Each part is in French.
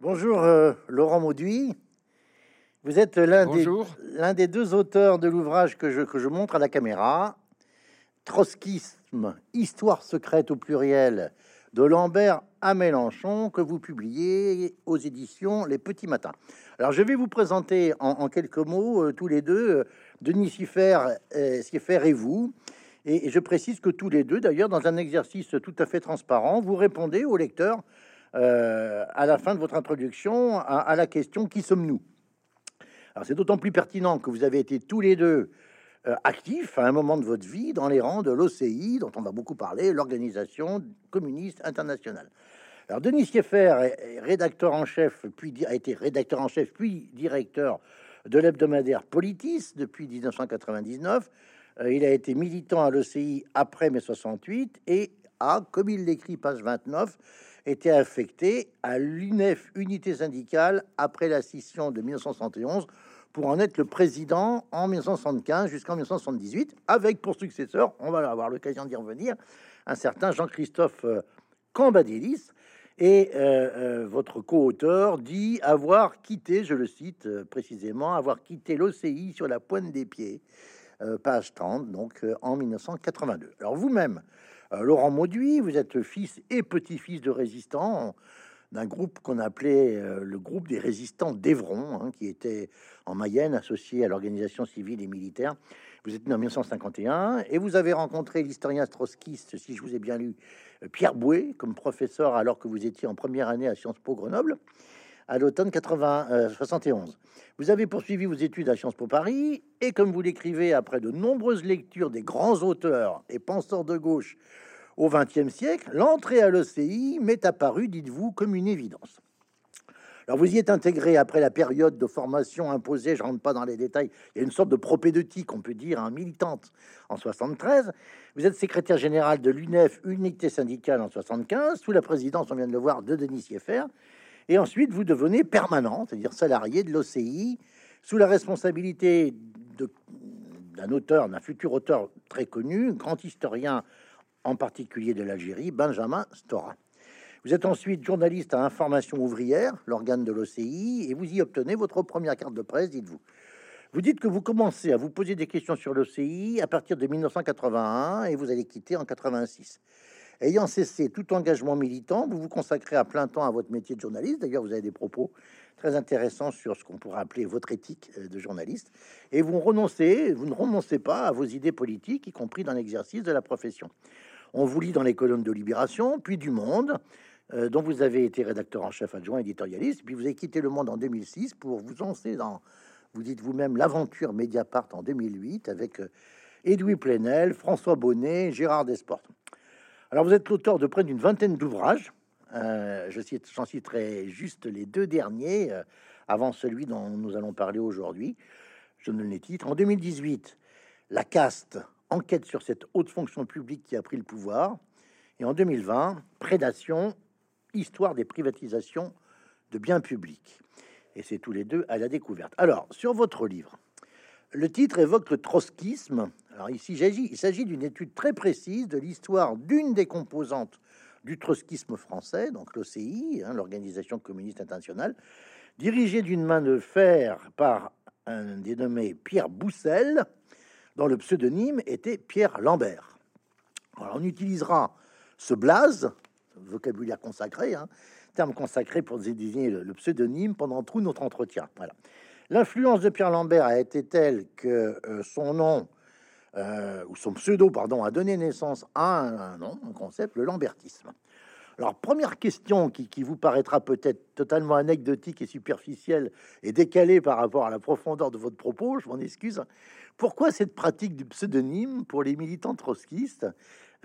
Bonjour euh, Laurent Mauduit. Vous êtes l'un des, deux auteurs de l'ouvrage que je, que je montre à la caméra, Trotskisme, histoire secrète au pluriel, de Lambert à Mélenchon, que vous publiez aux éditions Les Petits Matins. Alors je vais vous présenter en, quelques mots euh, tous les deux, euh, Denis Siffer, Siffer et vous. Et, je précise que tous les deux, d'ailleurs, dans un exercice tout à fait transparent, vous répondez au lecteur euh, à la fin de votre introduction à, la question qui sommes-nous? Alors c'est d'autant plus pertinent que vous avez été tous les deux euh, actifs à un moment de votre vie dans les rangs de l'OCI, dont on va beaucoup parler, l'organisation communiste internationale. Alors Denis Sieffer est rédacteur en chef, puis a été rédacteur en chef, puis directeur de l'hebdomadaire Politis depuis 1999. Euh, il a été militant à l'OCI après mai 68 et a, comme il l'écrit page 29, été affecté à l'UNEF, unité syndicale, après la scission de 1971, pour en être le président en 1975 jusqu'en 1978, avec pour successeur, on va avoir l'occasion d'y revenir, un certain Jean-Christophe euh, Cambadélis. Et euh, euh, votre co-auteur dit avoir quitté, je le cite précisément, avoir quitté l'OCI sur la pointe des pieds, page 30, donc en 1982. Alors vous-même, Laurent Mauduit, vous êtes fils et petit-fils de résistants d'un groupe qu'on appelait euh, le groupe des résistants d'Evron, hein, qui était en Mayenne, associé à l'organisation civile et militaire. Vous êtes né en 1951 et vous avez rencontré l'historien trotskiste, si je vous ai bien lu, euh, Pierre Bouet, comme professeur alors que vous étiez en première année à Sciences Po Grenoble à l'automne 71. Vous avez poursuivi vos études à Sciences Po Paris et comme vous l'écrivez après de nombreuses lectures des grands auteurs et penseurs de gauche au XXe siècle, l'entrée à l'OCI m'est apparue, dites-vous, comme une évidence. Alors vous y êtes intégré après la période de formation imposée, je rentre pas dans les détails, il y a une sorte de propédeutique, on peut dire, un militante en 73. Vous êtes secrétaire général de l'UNEF, unité syndicale en 75, sous la présidence, on vient de le voir, de Denis Sieffer. Et ensuite, vous devenez permanent, c'est-à-dire salarié de l'OCI, sous la responsabilité d'un auteur, d'un futur auteur très connu, grand historien en particulier de l'Algérie, Benjamin Stora. Vous êtes ensuite journaliste à Information ouvrière, l'organe de l'OCI, et vous y obtenez votre première carte de presse, dites-vous. Vous dites que vous commencez à vous poser des questions sur l'OCI à partir de 1981 et vous allez quitter en 86. Ayant cessé tout engagement militant, vous vous consacrez à plein temps à votre métier de journaliste. D'ailleurs, vous avez des propos très intéressants sur ce qu'on pourrait appeler votre éthique euh, de journaliste. Et vous renoncez, vous ne renoncez pas à vos idées politiques, y compris dans l'exercice de la profession. On vous lit dans les colonnes de Libération, puis du Monde, euh, dont vous avez été rédacteur en chef adjoint éditorialiste, puis vous avez quitté le Monde en 2006 pour vous lancer dans, vous dites vous-même, l'aventure Mediapart en 2008 avec euh, Edoui Plenel, François Bonnet, Gérard Desportes. Alors, vous êtes l'auteur de près d'une vingtaine d'ouvrages. Euh, je j'en citerai juste les deux derniers, euh, avant celui dont nous allons parler aujourd'hui. Je ne les titre. En 2018, La caste, enquête sur cette haute fonction publique qui a pris le pouvoir. Et en 2020, Prédation, histoire des privatisations de biens publics. Et c'est tous les deux à la découverte. Alors, sur votre livre, le titre évoque le trotskisme. Alors ici, il s'agit d'une étude très précise de l'histoire d'une des composantes du trotskisme français, donc l'OCI, hein, l'Organisation communiste internationale, dirigée d'une main de fer par un dénommé Pierre Boussel, dont le pseudonyme était Pierre Lambert. On utilisera ce blaze, vocabulaire consacré, hein, terme consacré pour désigner le, le pseudonyme pendant tout notre entretien. Voilà. L'influence de Pierre Lambert a été telle que euh, son nom, euh, ou son pseudo, pardon, a donné naissance à un, concept, le lambertisme. Alors, première question qui, qui vous paraîtra peut-être totalement anecdotique et superficielle et décalée par rapport à la profondeur de votre propos, je m'en excuse. Pourquoi cette pratique du pseudonyme pour les militants trotskistes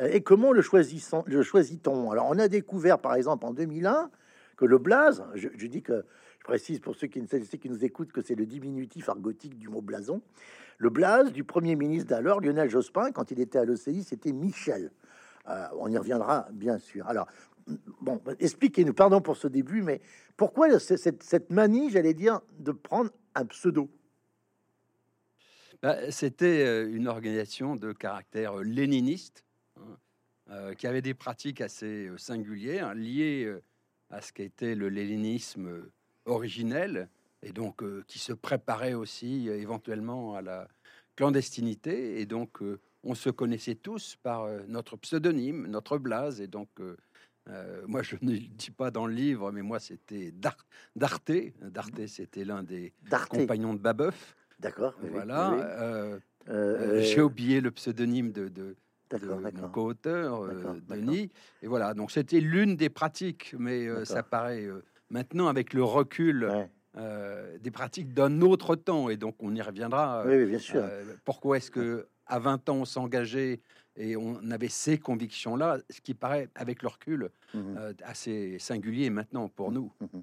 euh, et comment le choisit-on? Alors, on a découvert, par exemple, en 2001, que le blaze, je dis que je précise pour ceux qui, ne, qui nous écoutent que c'est le diminutif argotique du mot blason. Le blaze du premier ministre d'alors, Lionel Jospin, quand il était à l'OCI, c'était Michel. Euh, on y reviendra, bien sûr. Alors, bon, expliquez-nous, pardon pour ce début, mais pourquoi cette, cette manie, j'allais dire, de prendre un pseudo? Bah, C'était euh, une organisation de caractère léniniste, hein, euh, qui avait des pratiques assez singulières, liées à ce qu'était le léninisme originel, et donc qui se préparait aussi éventuellement à la clandestinité. Et donc, on se connaissait tous par notre pseudonyme, notre blase. Et donc, moi, je ne le dis pas dans le livre, mais moi, c'était Darte. Darte, c'était l'un des compagnons de Babeuf. D'accord. Voilà. J'ai oublié le pseudonyme de, de, mon co-auteur, Denis. Et voilà, donc c'était l'une des pratiques, mais ça paraît maintenant avec le recul. des pratiques d'un autre temps et donc on y reviendra. Oui, bien sûr. pourquoi est-ce que à 20 ans on s'engageait et on avait ces convictions-là, ce qui paraît avec le recul mmh assez singulier maintenant pour nous. Mmh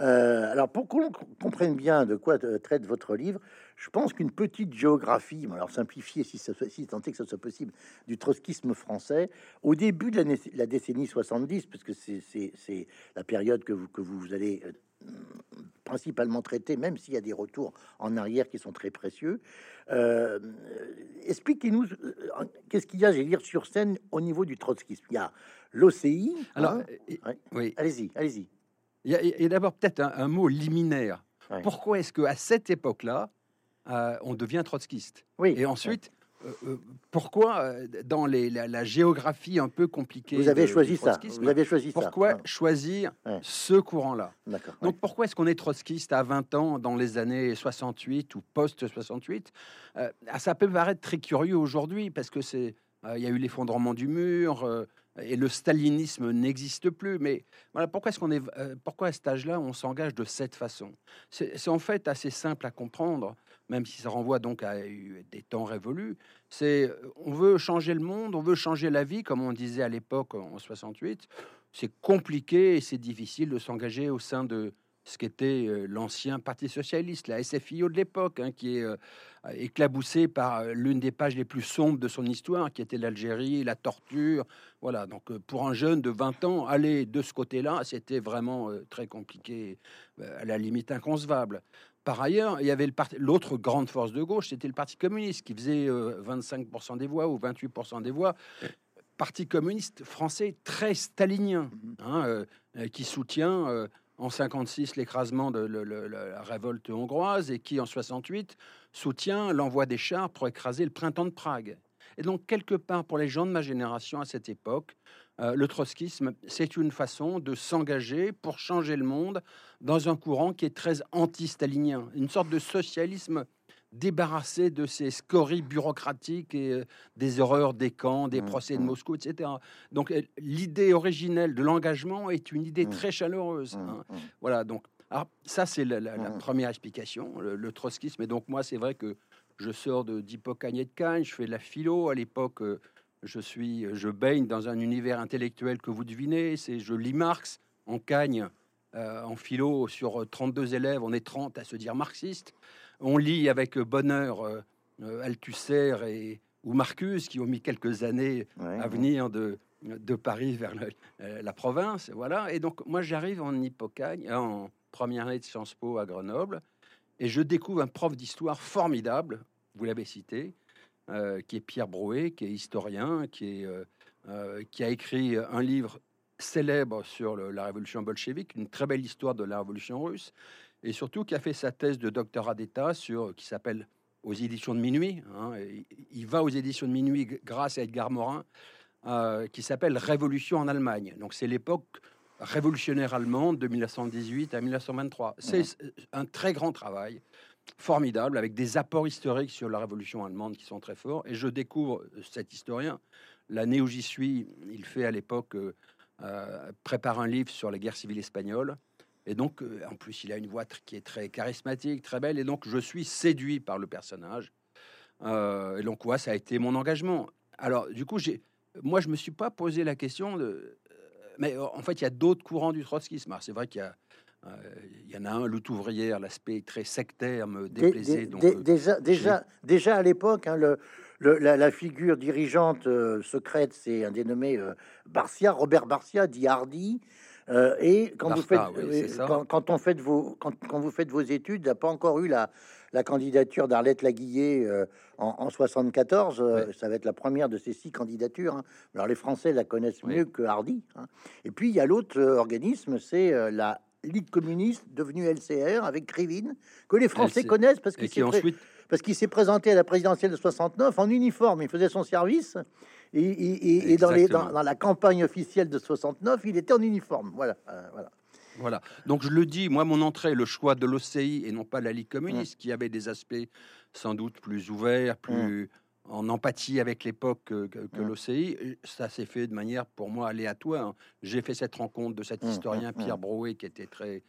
euh, alors, pour qu'on comprenne bien de quoi traite votre livre, je pense qu'une petite géographie, alors simplifiée si, ça, si tant est que ça soit possible, du trotskisme français, au début de la, décennie 70, parce que c'est la période que vous, que vous allez euh, principalement traiter, même s'il y a des retours en arrière qui sont très précieux. Euh, expliquez-nous qu'est-ce qu'il y a, j'ai dire, sur scène au niveau du trotskisme. Il y a l'OCI. Alors, hein, oui. Allez-y, allez-y. Il y a, d'abord peut-être un, mot liminaire. Pourquoi est-ce qu'à cette époque-là, euh, on devient trotskiste? Oui. Et ensuite, euh, euh, pourquoi dans les, la, géographie un peu compliquée Vous avez choisi ça. Vous avez choisi pourquoi ça. choisir ce courant-là? Donc pourquoi est-ce qu'on est trotskiste à 20 ans dans les années 68 ou post-68 Ça peut paraître très curieux aujourd'hui parce que c'est il y a eu l'effondrement du mur, et le stalinisme n'existe plus. Mais voilà, pourquoi est-ce qu'on est, euh, à cet âge-là on s'engage de cette façon? C'est en fait assez simple à comprendre, même si ça renvoie donc à des temps révolus. C'est on veut changer le monde, on veut changer la vie, comme on disait à l'époque en 68. C'est compliqué et c'est difficile de s'engager au sein de ce qu'était euh, l'ancien Parti socialiste, la SFIO de l'époque, hein, qui est euh, éclaboussé par euh, l'une des pages les plus sombres de son histoire, qui était l'Algérie, la torture. Voilà, donc pour un jeune de 20 ans, aller de ce côté-là, c'était vraiment très compliqué, à la limite inconcevable. Par ailleurs, il y avait l'autre grande force de gauche, c'était le Parti communiste, qui faisait 25% des voix ou 28% des voix. Parti communiste français très stalinien, mmh hein, qui soutient en 56 l'écrasement de la révolte hongroise et qui en 68 soutient l'envoi des chars pour écraser le printemps de Prague. Et donc quelque part pour les gens de ma génération à cette époque, euh, le trotskisme c'est une façon de s'engager pour changer le monde dans un courant qui est très anti-stalinien, une sorte de socialisme débarrassé de ces scories bureaucratiques et euh, des horreurs des camps, des mmh, procès de mmh. Moscou, etc. Donc euh, l'idée originelle de l'engagement est une idée mmh. très chaleureuse. Hein. Voilà, donc alors, ça c'est la, première explication, le, trotskisme. Et donc moi c'est vrai que je sors de d'Hippocagné de Cagne, je fais de la philo. À l'époque, euh, je suis, je baigne dans un univers intellectuel que vous devinez. C'est je lis Marx en Cagne. en philo, sur 32 élèves, on est 30 à se dire marxiste. On lit avec bonheur euh, euh, Althusser et, ou Marcus qui ont mis quelques années à venir de, de Paris vers euh, la province. Voilà. Et donc, moi, j'arrive en Hippocagne, en première année de Sciences Po à Grenoble, et je découvre un prof d'histoire formidable, vous l'avez cité, qui est Pierre Brouet, qui est historien, qui, est, qui a écrit un livre célèbre sur la révolution bolchevique, une très belle histoire de la révolution russe, et surtout qui a fait sa thèse de doctorat d'État sur qui s'appelle aux éditions de minuit. Hein, il va aux éditions de minuit grâce à Edgar Morin, euh, qui s'appelle Révolution en Allemagne. Donc c'est l'époque révolutionnaire allemande de 1918 à 1923. C'est un très grand travail, formidable, avec des apports historiques sur la révolution allemande qui sont très forts. Et je découvre cet historien. L'année où j'y suis, il fait à l'époque euh, euh, prépare un livre sur la guerre civile espagnole. Et donc, euh, en plus, il a une voix qui est très charismatique, très belle. Et donc, je suis séduit par le personnage. Euh, et donc, ouais, ça a été mon engagement. Alors, du coup, j'ai, moi, je me suis pas posé la question de. Euh, mais en fait, il y a d'autres courants du trotskisme. C'est vrai qu'il y a. il y en a un, lutte ouvrière, l'aspect très sectaire me déplaisait. donc, déjà, déjà, déjà à l'époque, hein, le, la, figure dirigeante secrète, c'est un dénommé Barcia, Robert Barcia, dit Hardy, et quand vous, faites, quand, on fait vos, quand, quand, vous faites vos études, il n'a pas encore eu la, la candidature d'Arlette Laguillet en, en, 74. Ça va être la première de ces six candidatures. Hein. Alors les Français la connaissent mieux que Hardy. Hein. Et puis il y a l'autre organisme, c'est la Ligue communiste devenue LCR avec Krivine, que les Français connaissent parce qu'il ensuite... parce qu'il s'est présenté à la présidentielle de 69 en uniforme. Il faisait son service et, dans, les, dans, la campagne officielle de 69, il était en uniforme. Voilà, euh, voilà. Voilà. Donc je le dis, moi, mon entrée, le choix de l'OCI et non pas la Ligue communiste, mmh. qui avait des aspects sans doute plus ouverts, plus mmh en empathie avec l'époque que, que, mmh. l'OCI. Ça s'est fait de manière, pour moi, aléatoire. J'ai fait cette rencontre de cet historien Pierre Brouet qui était très,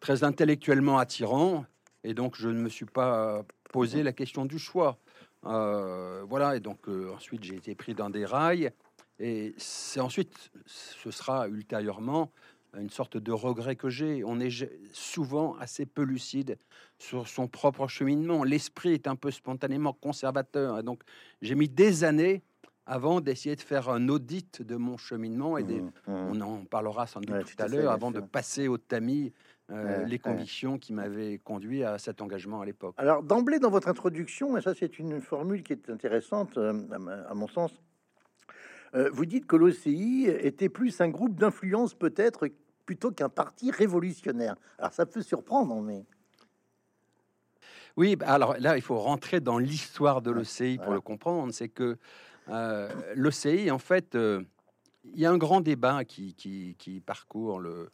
très intellectuellement attirant. Et donc, je ne me suis pas posé la question du choix. Euh, voilà, et donc euh, ensuite j'ai été pris dans des rails, et c'est ensuite, ce sera ultérieurement une sorte de regret que j'ai. On est souvent assez peu lucide sur son propre cheminement. L'esprit est un peu spontanément conservateur. Et donc, j'ai mis des années avant d'essayer de faire un audit de mon cheminement. Et mmh, mmh. on en parlera sans doute tout à l'heure, avant de passer au tamis euh, les convictions qui m'avaient conduit à cet engagement à l'époque. Alors, d'emblée, dans votre introduction, et ça, c'est une formule qui est intéressante, euh, à mon sens, euh, vous dites que l'OCI était plus un groupe d'influence peut-être plutôt qu'un parti révolutionnaire. Alors ça peut surprendre, mais... Oui, bah, alors là, il faut rentrer dans l'histoire de l'OCI pour le comprendre. C'est que euh, l'OCI, en fait, euh, il y a un grand débat qui, qui, parcourt le,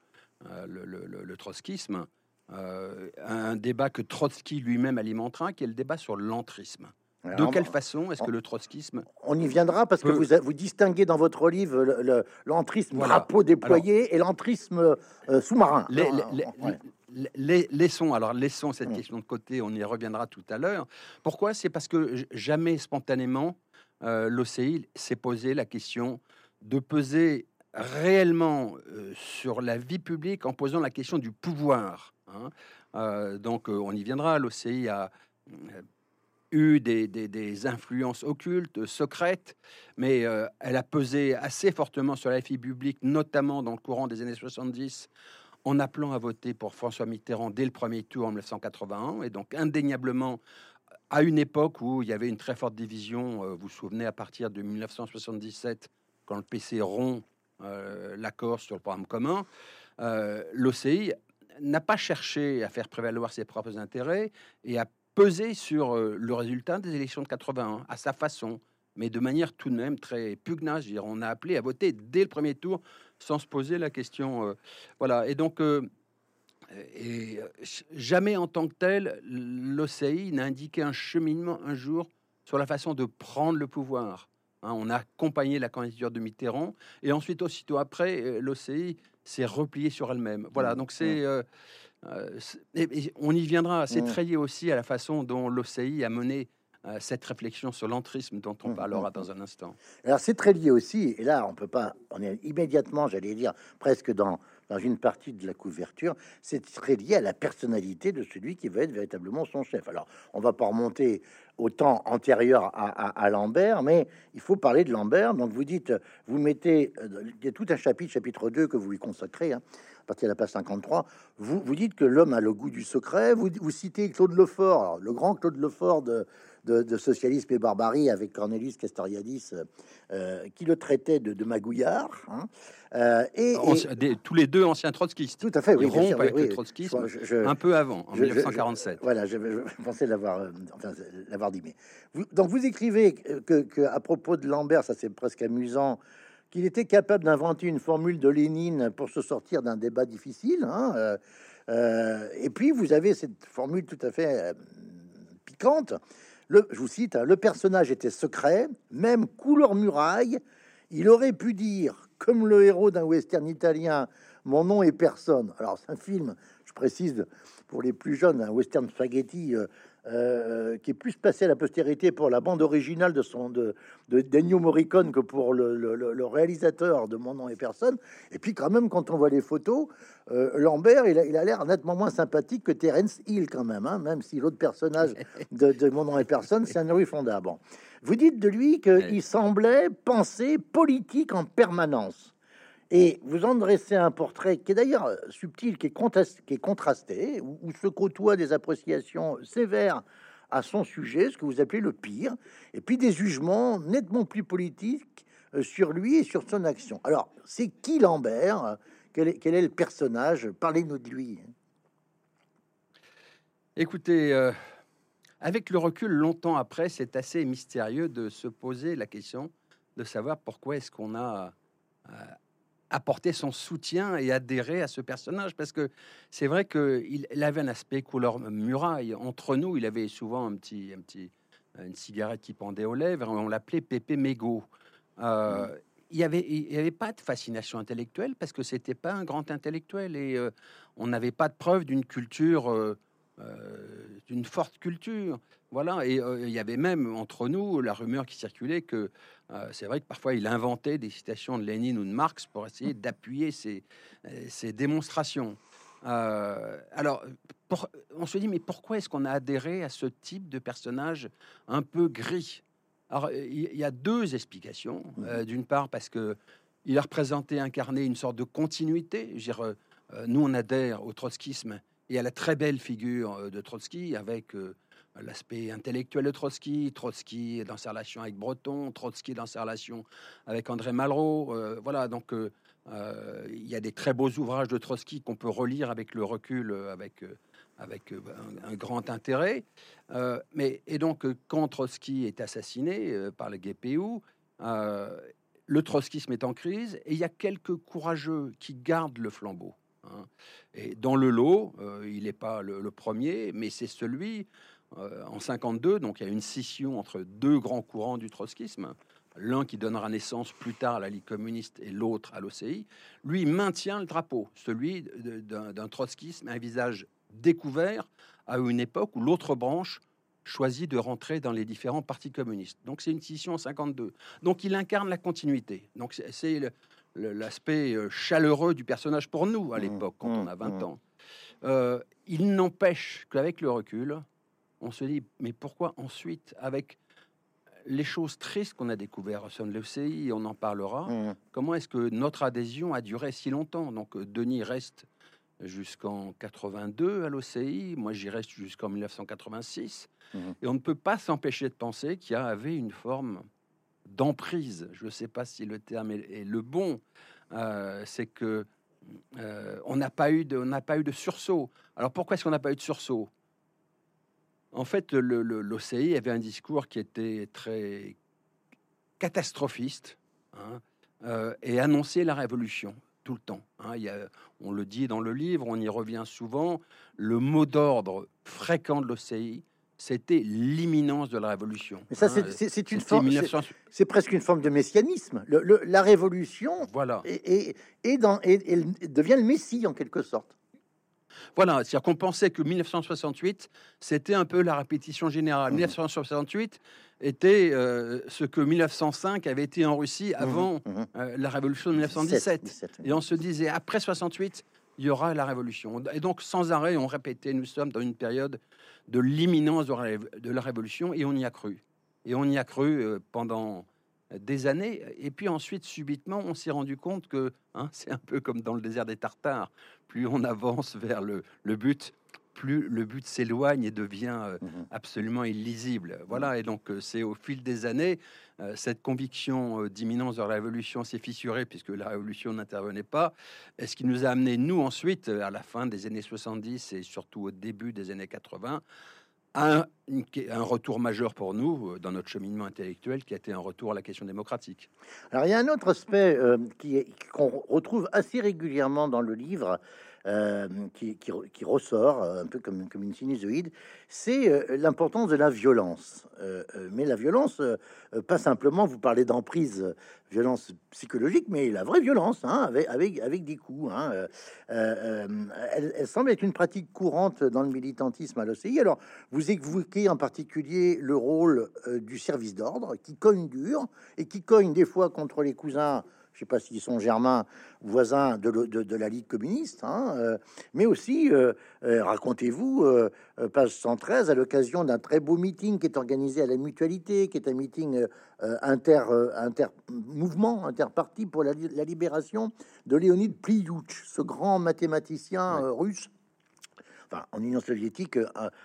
euh, le, le, trotskisme, un débat que Trotsky lui-même alimentera, qui est le débat sur l'entrisme de quelle façon est-ce que le trotskisme On y viendra parce que vous, vous distinguez dans votre livre l'entrisme le, drapeau déployé et l'entrisme euh, sous-marin. Les, les, laissons, alors laissons cette mm. question de côté, on y reviendra tout à l'heure. Pourquoi? C'est parce que jamais spontanément euh, l'OCI s'est posé la question de peser réellement euh, sur la vie publique en posant la question du pouvoir. Hein. Euh, donc on y viendra. L'OCI a eu des, influences occultes, secrètes, mais euh, elle a pesé assez fortement sur la vie publique, notamment dans le courant des années 70, en appelant à voter pour François Mitterrand dès le premier tour en 1981, et donc indéniablement à une époque où il y avait une très forte division, euh, vous vous souvenez, à partir de 1977, quand le PC euh, l'accord sur le programme commun, l'OCI n'a pas cherché à faire prévaloir ses propres intérêts et à peser sur euh, le résultat des élections de 81 à sa façon, mais de manière tout de même très pugnace. On a appelé à voter dès le premier tour sans se poser la question. Euh, voilà. Et donc, euh, jamais en tant que tel, l'OCI n'a indiqué un cheminement un jour sur la façon de prendre le pouvoir. Hein. on a accompagné la candidature de Mitterrand et ensuite, aussitôt après, l'OCI s'est replié sur elle-même. Voilà. Mmh. Donc, c'est. Mmh. Euh, on y viendra. C'est très lié aussi à la façon dont l'OCI a mené euh, cette réflexion sur l'entrisme dont on mmh, parlera mmh, dans mmh. un instant. Alors c'est très lié aussi, et là on peut pas, on est immédiatement, j'allais dire, presque dans, dans une partie de la couverture, c'est très lié à la personnalité de celui qui va être véritablement son chef. Alors on va pas remonter au temps antérieur à, Lambert, mais il faut parler de Lambert. Donc vous dites, vous mettez, euh, il y a tout un chapitre, chapitre 2 que vous lui consacrez. Hein, à partir de la page 53, vous, vous dites que l'homme a le goût du secret. Vous, vous citez Claude Lefort, le grand Claude Lefort de, de, socialisme et barbarie avec Cornelius Castoriadis, euh, qui le traitait de, de magouillard. Hein. Euh, et, tous les deux anciens trotskistes. Tout à fait, oui. Ils avec le trotskisme un peu avant, en 1947. voilà, je, pensais l'avoir euh, enfin, l'avoir dit. Mais donc vous écrivez que, que, à propos de Lambert, ça c'est presque amusant, qu'il était capable d'inventer une formule de Lénine pour se sortir d'un débat difficile. Hein, et puis vous avez cette formule tout à fait piquante je vous cite, hein, le personnage était secret, même couleur muraille. Il aurait pu dire, comme le héros d'un western italien, mon nom est personne. Alors, c'est un film, je précise, pour les plus jeunes, un western spaghetti euh, euh, qui est plus passé à la postérité pour la bande originale de son de, de Daniel Morricone que pour le, réalisateur de Mon nom et personne. Et puis quand même, quand on voit les photos, euh, Lambert, il a l'air nettement moins sympathique que Terence Hill quand même, hein, même si l'autre personnage de, Mon nom et personne, c'est un Louis Fonda. Bon, vous dites de lui qu'il semblait penser politique en permanence. Et vous en dressez un portrait qui est d'ailleurs subtil, qui est, contrasté, qui est contrasté où, se côtoient des appréciations sévères à son sujet, ce que vous appelez le pire, et puis des jugements nettement plus politiques euh, sur lui et sur son action. Alors, c'est qui Lambert quel est, quel est, le personnage? Parlez-nous de lui. Écoutez, euh, avec le recul, longtemps après, c'est assez mystérieux de se poser la question de savoir pourquoi est-ce qu'on a euh, apporté son soutien et adhéré à ce personnage. Parce que c'est vrai qu'il avait un aspect couleur muraille. Entre nous, il avait souvent un petit, un petit, une cigarette qui pendait aux lèvres. On l'appelait Pépé Mégot. Euh, mmh. Il n'y avait, il avait pas de fascination intellectuelle parce que c'était pas un grand intellectuel et euh, on n'avait pas de preuve d'une culture euh, d'une forte culture. Voilà, et euh, il y avait même entre nous la rumeur qui circulait que euh, c'est vrai que parfois il inventait des citations de Lénine ou de Marx pour essayer d'appuyer ses, démonstrations. alors, on se dit, mais pourquoi est-ce qu'on a adhéré à ce type de personnage un peu gris? Alors, il y, a deux explications. Mmh. D'une part, parce que il a représenté, incarné une sorte de continuité. Je dire, nous, on adhère au trotskisme et à la très belle figure euh, de Trotsky avec euh, l'aspect intellectuel de Trotsky, Trotsky dans sa relation avec Breton, Trotsky dans sa relation avec André Malraux. Euh, voilà, donc il y a des très beaux ouvrages de Trotsky qu'on peut relire avec le recul, avec, avec un, grand intérêt. mais, et donc, quand Trotsky est assassiné par le GPU, le trotskisme est en crise et il y a quelques courageux qui gardent le flambeau. Hein. Et dans le lot, euh, il n'est pas le, premier, mais c'est celui euh, en 52. Donc il y a une scission entre deux grands courants du trotskisme. L'un qui donnera naissance plus tard à la Ligue communiste et l'autre à l'OCI. Lui maintient le drapeau, celui d'un trotskisme, un visage découvert à une époque où l'autre branche choisit de rentrer dans les différents partis communistes. Donc c'est une scission en 52. Donc il incarne la continuité. Donc c'est l'aspect euh, chaleureux du personnage pour nous à mmh, l'époque, quand on mmh, a 20 mmh. ans. Euh, il n'empêche qu'avec le recul, on se dit, mais pourquoi ensuite, avec les choses tristes qu'on a découvertes au de l'OCI, on en parlera, comment est-ce que notre adhésion a duré si longtemps? Donc euh, Denis reste jusqu'en 82 à l'OCI, moi j'y reste jusqu'en 1986, et on ne peut pas s'empêcher de penser qu'il y avait une forme d'emprise, je ne sais pas si le terme est, le bon, euh, c'est que euh, on n'a pas eu de, on pas eu de sursaut. Alors pourquoi est-ce qu'on n'a pas eu de sursaut? En fait, l'OCI avait un discours qui était très catastrophiste hein, euh, et annonçait la révolution tout le temps. Hein. On le dit dans le livre, on y revient souvent. Le mot d'ordre fréquent de l'OCI, c'était l'imminence de la révolution. Mais ça, c'est hein, une forme, c'est presque une forme de messianisme. la révolution, voilà, et, et, dans, et, devient le Messie en quelque sorte. Voilà, c'est-à-dire qu'on pensait que 1968, c'était un peu la répétition générale. 1968 mmh. était euh, ce que 1905 avait été en Russie mmh. avant mmh. Euh, la révolution de 1917. et on se disait, après 68, il y aura la révolution. Et donc, sans arrêt, on répétait, nous sommes dans une période de l'imminence de la révolution, et on y a cru. Et on y a cru euh, pendant des années. Et puis ensuite, subitement, on s'est rendu compte que hein, c'est un peu comme dans le désert des Tartares. Plus on avance vers le, le but, plus le but s'éloigne et devient euh, mmh absolument illisible. Voilà, et donc euh, c'est au fil des années, euh, cette conviction d'imminence de la révolution s'est fissurée puisque la révolution n'intervenait pas. Et ce qui nous a amené, nous, ensuite, à la fin des années 70 et surtout au début des années 80, un, un, retour majeur pour nous dans notre cheminement intellectuel qui a été un retour à la question démocratique. Alors il y a un autre aspect qu'on retrouve assez régulièrement dans le livre, euh, qui, ressort euh, un peu comme, une sinusoïde, c'est euh, l'importance de la violence. mais la violence, pas simplement, vous parlez d'emprise, violence psychologique, mais la vraie violence, hein, avec, des coups. Hein, elle, semble être une pratique courante dans le militantisme à l'OCI. Alors, vous évoquez en particulier le rôle du service d'ordre qui cogne dur et qui cogne des fois contre les cousins je ne sais pas s'ils sont germains, voisins de, de, la Ligue communiste, hein, euh, mais aussi, euh, euh, racontez-vous, page 113, à l'occasion d'un très beau meeting qui est organisé à la Mutualité, qui est un meeting inter, inter mouvement, interparti pour la, libération de Léonid Pliouch, ce grand mathématicien russe Enfin, en Union soviétique,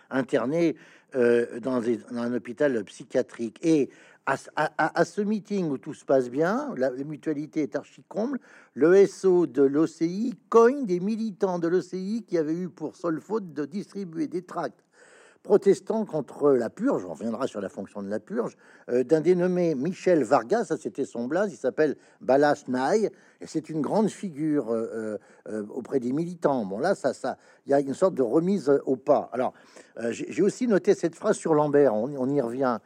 interné dans, un hôpital psychiatrique. Et à, ce meeting où tout se passe bien, la, mutualité est archi comble, le SO de l'OCI cogne des militants de l'OCI qui avaient eu pour seule faute de distribuer des tracts protestants contre la purge, on reviendra sur la fonction de la purge, euh, d'un dénommé Michel Vargas, ça c'était son blaze, il s'appelle Balas Naï, et c'est une grande figure euh, euh, auprès des militants. Bon là, ça, ça, il y a une sorte de remise au pas. Alors, j'ai aussi noté cette phrase sur Lambert, on y revient.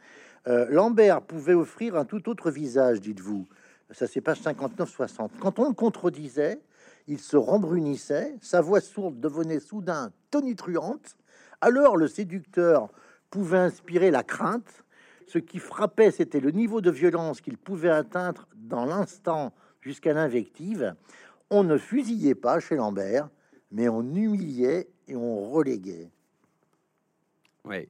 Euh, Lambert pouvait offrir un tout autre visage, dites-vous. Ça, c'est page 59-60. Quand on le contredisait, il se rembrunissait, sa voix sourde devenait soudain tonitruante. Alors le séducteur pouvait inspirer la crainte. Ce qui frappait, c'était le niveau de violence qu'il pouvait atteindre dans l'instant jusqu'à l'invective. On ne fusillait pas chez Lambert, mais on humiliait et on reléguait. Oui,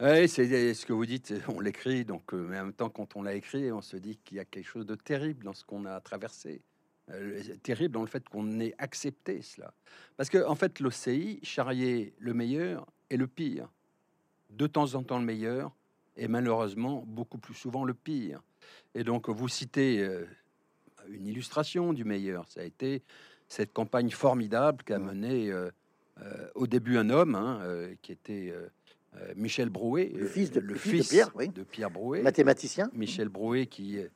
oui, c'est ce que vous dites, on l'écrit, donc euh, mais en même temps, quand on l'a écrit, on se dit qu'il y a quelque chose de terrible dans ce qu'on a traversé. Euh, terrible dans le fait qu'on ait accepté cela. Parce que, en fait, l'OCI charriait le meilleur et le pire. De temps en temps le meilleur, et malheureusement beaucoup plus souvent le pire. Et donc, vous citez euh, une illustration du meilleur. Ça a été cette campagne formidable qu'a menée au début un homme hein, qui était euh, Michel Brouet, le fils de, le fils Pierre, de Pierre Brouet, mathématicien. Michel Brouet qui euh,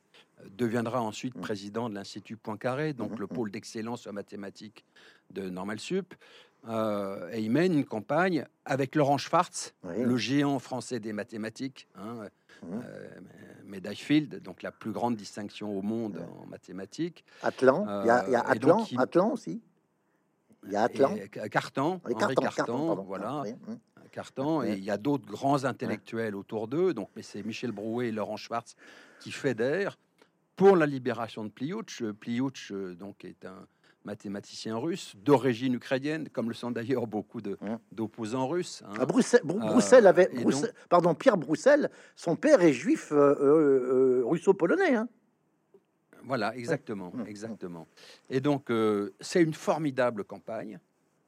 deviendra ensuite mm. président de l'Institut Poincaré, donc mm-hmm. le pôle d'excellence en mathématiques de Normal Sup. Euh, et il mène une campagne avec Laurent Schwartz, le géant français des mathématiques, hein, médaille Field, donc la plus grande distinction au monde en mathématiques. Atlan, il y a, Atlan, Atlan aussi. Il y a Atlan. Cartan, Henri Cartan, voilà. Et il y a d'autres grands intellectuels autour d'eux. Donc, mais c'est Michel Brouet et Laurent Schwartz qui fédèrent pour la libération de Pliouch. Pliouch, euh, donc, est un mathématicien russe d'origine ukrainienne, comme le sont d'ailleurs beaucoup de d'opposants russes. Hein. Bruxelles, euh, avait, pardon, Pierre Broussel, son père est juif euh, russo-polonais. Hein. Voilà, exactement, exactement. Et donc, c'est une formidable campagne.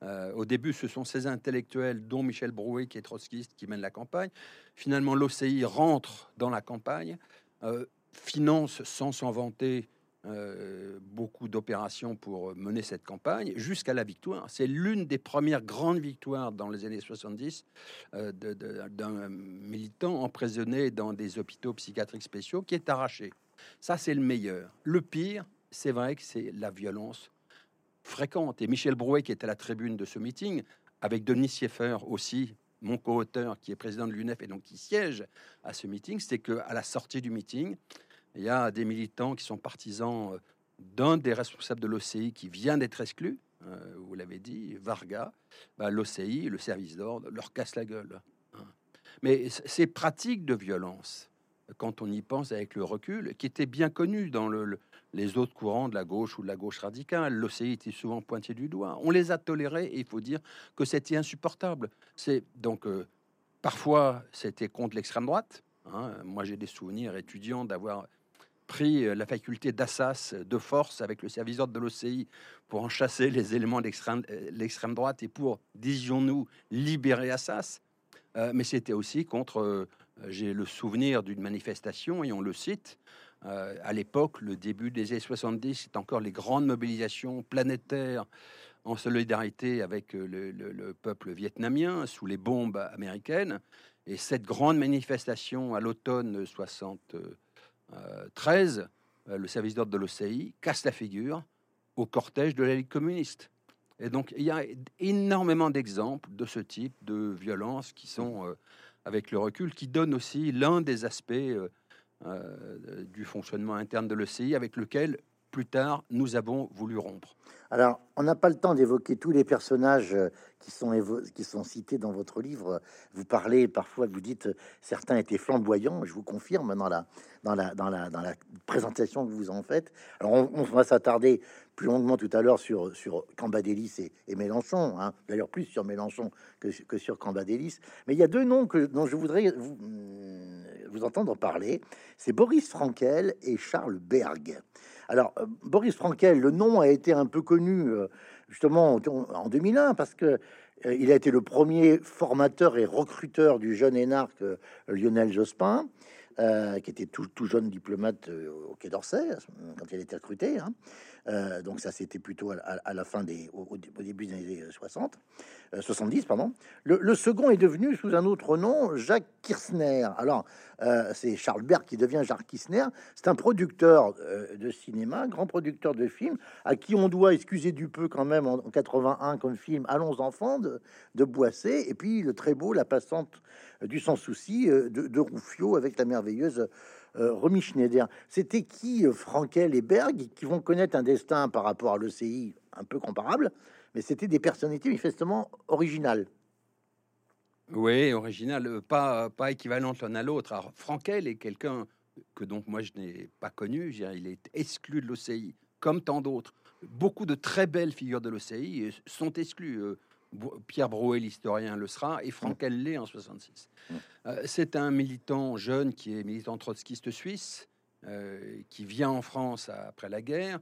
Euh, au début, ce sont ces intellectuels, dont Michel Brouet, qui est trotskiste, qui mènent la campagne. Finalement, l'OCI rentre dans la campagne, euh, finance sans s'en vanter euh, beaucoup d'opérations pour mener cette campagne jusqu'à la victoire. C'est l'une des premières grandes victoires dans les années 70 d'un militant emprisonné dans des hôpitaux psychiatriques spéciaux qui est arraché. Ça, c'est le meilleur. Le pire, c'est vrai que c'est la violence fréquente. Et Michel Brouet, qui était à la tribune de ce meeting, avec Denis Sieffer aussi, mon co-auteur, qui est président de l'UNEF et donc qui siège à ce meeting, c'est qu'à la sortie du meeting, il y a des militants qui sont partisans euh, d'un des responsables de l'OCI qui vient d'être exclu, euh, vous l'avez dit, Varga, bah, l'OCI, le service d'ordre, leur casse la gueule. Hein. Mais ces pratiques de violence, quand on y pense avec le recul, qui étaient bien connues dans le, les autres courants de la gauche ou de la gauche radicale. L'OCI était souvent pointé du doigt. On les a tolérés et il faut dire que c'était insupportable. C'est donc euh, parfois c'était contre l'extrême droite. Hein. Moi, j'ai des souvenirs étudiants d'avoir pris euh, la faculté d'Assas de force avec le service d'ordre de l'OCI pour en chasser les éléments de euh, l'extrême droite et pour, disions-nous, libérer Assas. mais c'était aussi contre, j'ai le souvenir d'une manifestation, et on le cite, euh, à l'époque, le début des années 70, c'est encore les grandes mobilisations planétaires en solidarité avec euh, le, peuple vietnamien sous les bombes américaines. Et cette grande manifestation à l'automne 73, euh, le service d'ordre de l'OCI casse la figure au cortège de la Ligue communiste. Et donc, il y a énormément d'exemples de ce type de violence qui sont, avec le recul, qui donnent aussi l'un des aspects du fonctionnement interne de l'OCI, avec lequel, plus tard, nous avons voulu rompre. Alors, on n'a pas le temps d'évoquer tous les personnages euh, qui sont, qui sont cités dans votre livre. Vous parlez parfois, vous dites certains étaient flamboyants. Je vous confirme dans la, dans la, dans la, dans la présentation que vous en faites. Alors, on, va s'attarder plus longuement tout à l'heure sur, sur Cambadélis et, Mélenchon. Hein. D'ailleurs, plus sur Mélenchon que, que sur Cambadélis. Mais il y a deux noms que, dont je voudrais vous, vous entendre parler. C'est Boris Frankel et Charles Berg. Alors, euh, Boris Frankel, le nom a été un peu connu euh, justement en 2001 parce que euh, il a été le premier formateur et recruteur du jeune énarque Lionel Jospin. Qui était tout, jeune diplomate au Quai d'Orsay quand il a été recruté. Hein. Euh, donc ça, c'était plutôt à, la fin des, au, début des années 60, 70, euh, pardon. Le, second est devenu sous un autre nom, Jacques Kirchner. Alors, euh, c'est Charles Berg qui devient Jacques Kirchner. C'est un producteur de cinéma, grand producteur de films, à qui on doit, excuser du peu quand même, en, 81 comme film Allons enfants de, de Boissé, et puis le très beau La passante du sans souci de, de Rouffio avec la merveilleuse euh, Schneider. C'était qui, euh, Frankel et Berg, qui vont connaître un destin par rapport à l'OCI un peu comparable, mais c'était des personnalités manifestement originales. Oui, original, euh, pas, pas l'un à l'autre. Alors, Frankel est quelqu'un que donc moi je n'ai pas connu, il est exclu de l'OCI, comme tant d'autres. Beaucoup de très belles figures de l'OCI sont exclues. Pierre Brouet, l'historien, le sera, et Franck mmh. l'est en 66. Mmh. Euh, c'est un militant jeune qui est militant trotskiste suisse, euh, qui vient en France après la guerre,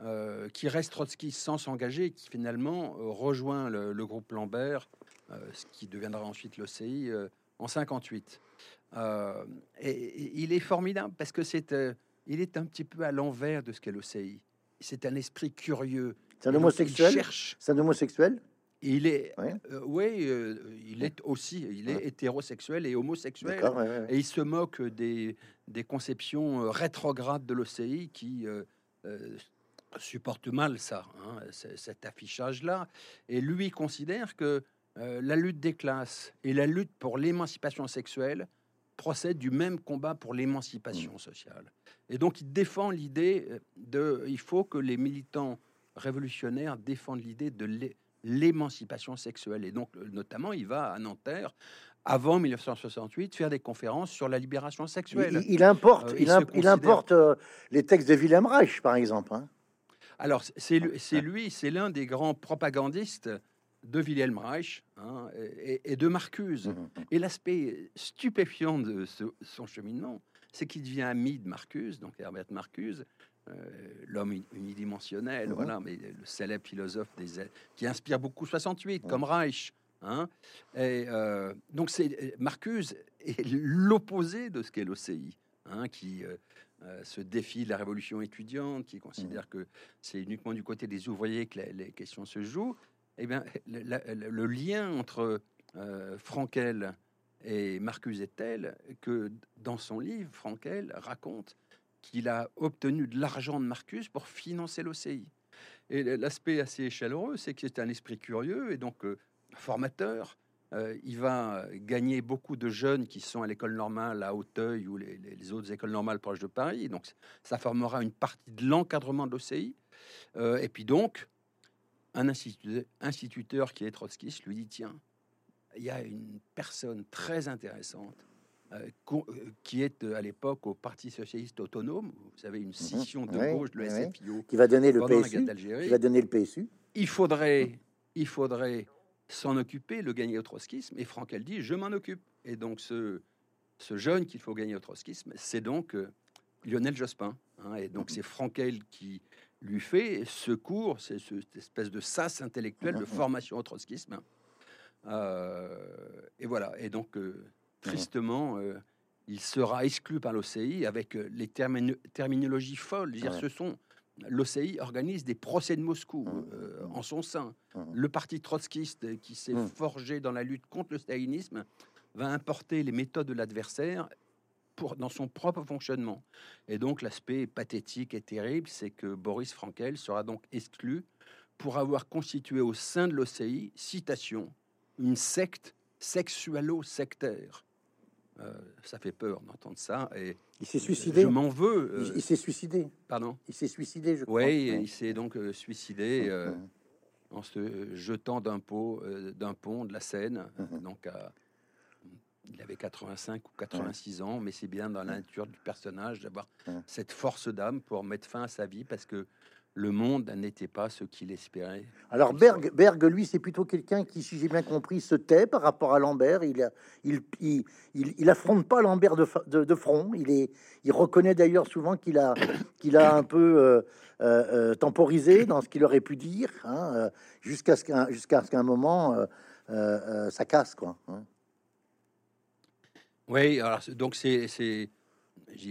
euh, qui reste trotskiste sans s'engager, qui finalement rejoint le, groupe Lambert, ce qui deviendra ensuite l'OCI en 58. Et, il est formidable parce que c'est, il est un petit peu à l'envers de ce qu'est l'OCI. C'est un esprit curieux. C'est un homosexuel? C'est un homosexuel? Il est, oui, euh, euh, il est aussi, il est hétérosexuel et homosexuel, et il se moque des, des conceptions euh, rétrogrades de l'OCI qui supportent mal ça, hein, cet affichage-là, et lui considère que la lutte des classes et la lutte pour l'émancipation sexuelle procèdent du même combat pour l'émancipation mmh. sociale. Et donc il défend l'idée de, il faut que les militants révolutionnaires défendent l'idée de l'émancipation sexuelle. Et donc, euh, notamment, il va à Nanterre avant 1968 faire des conférences sur la libération sexuelle. Il, importe, euh, il, importe euh, les textes de Wilhelm Reich, par exemple. Hein. Alors, c'est lui, c'est l'un des grands propagandistes de Wilhelm Reich hein, et, de Marcuse. Mmh, mmh. Et l'aspect stupéfiant de son cheminement, c'est qu'il devient ami de Marcuse, donc Herbert Marcuse, euh, l'homme unidimensionnel, mhm. voilà, mais le célèbre philosophe des, qui inspire beaucoup 68, comme Reich. Hein et euh, donc c'est Marcuse est l'opposé de ce qu'est l'OCI, hein, qui euh, se défie de la révolution étudiante, qui considère mhm. que c'est uniquement du côté des ouvriers que les questions se jouent. Eh bien, le, lien entre Frankel et Marcuse est tel que dans son livre, Frankel raconte qu'il a obtenu de l'argent de Marcus pour financer l'OCI. Et l'aspect assez chaleureux, c'est que c'est un esprit curieux et donc euh, formateur. Euh, il va gagner beaucoup de jeunes qui sont à l'école normale à Auteuil ou les, autres écoles normales proches de Paris. Donc, ça formera une partie de l'encadrement de l'OCI. Euh, et puis donc, un instituteur qui est trotskiste lui dit, tiens, il y a une personne très intéressante euh, euh, qui est euh, à l'époque au Parti socialiste autonome, vous savez, une mhm. scission de gauche de la qui va donner le PSU, qui va donner le PSU. Il faudrait, il faudrait s'en occuper, le gagner au trotskisme. Et Frankel dit, je m'en occupe. Et donc ce, ce jeune qu'il faut gagner au trotskisme, c'est donc Lionel Jospin. Hein. et donc mhm. c'est Frankel qui lui fait ce cours, c'est cette espèce de sas intellectuel de mhm. formation au trotskisme. et voilà. Et donc tristement, euh, il sera exclu par l'OCI avec euh, les terminologies folles. Dire, ce sont l'OCI organise des procès de Moscou mmh. euh, en son sein. Mmh. Le parti trotskiste qui s'est mmh. forgé dans la lutte contre le stalinisme va importer les méthodes de l'adversaire pour, dans son propre fonctionnement. Et donc l'aspect pathétique et terrible, c'est que Boris Frankel sera donc exclu pour avoir constitué au sein de l'OCI, citation, une secte sexualo-sectaire ça fait peur d'entendre ça. Et il s'est suicidé. Je m'en veux. il, s'est suicidé. Pardon? Il s'est suicidé, je crois. Oui, il s'est donc suicidé en se jetant d'un pont, d'un pont de la Seine, donc à il avait 85 ou 86 ans, mais c'est bien dans la nature du personnage d'avoir cette force d'âme pour mettre fin à sa vie parce que le monde n'était pas ce qu'il espérait. Alors Berg, Berg, lui, c'est plutôt quelqu'un qui, si j'ai bien compris, se tait par rapport à Lambert. Il, il, il, il, affronte pas Lambert de, de, front. Il, est, il reconnaît d'ailleurs souvent qu'il a, qu'il a un peu euh, euh, euh, temporisé dans ce qu'il aurait pu dire, hein, jusqu'à ce qu'un jusqu'à ce qu'un moment ça casse, quoi. Hein. Oui, alors donc c'est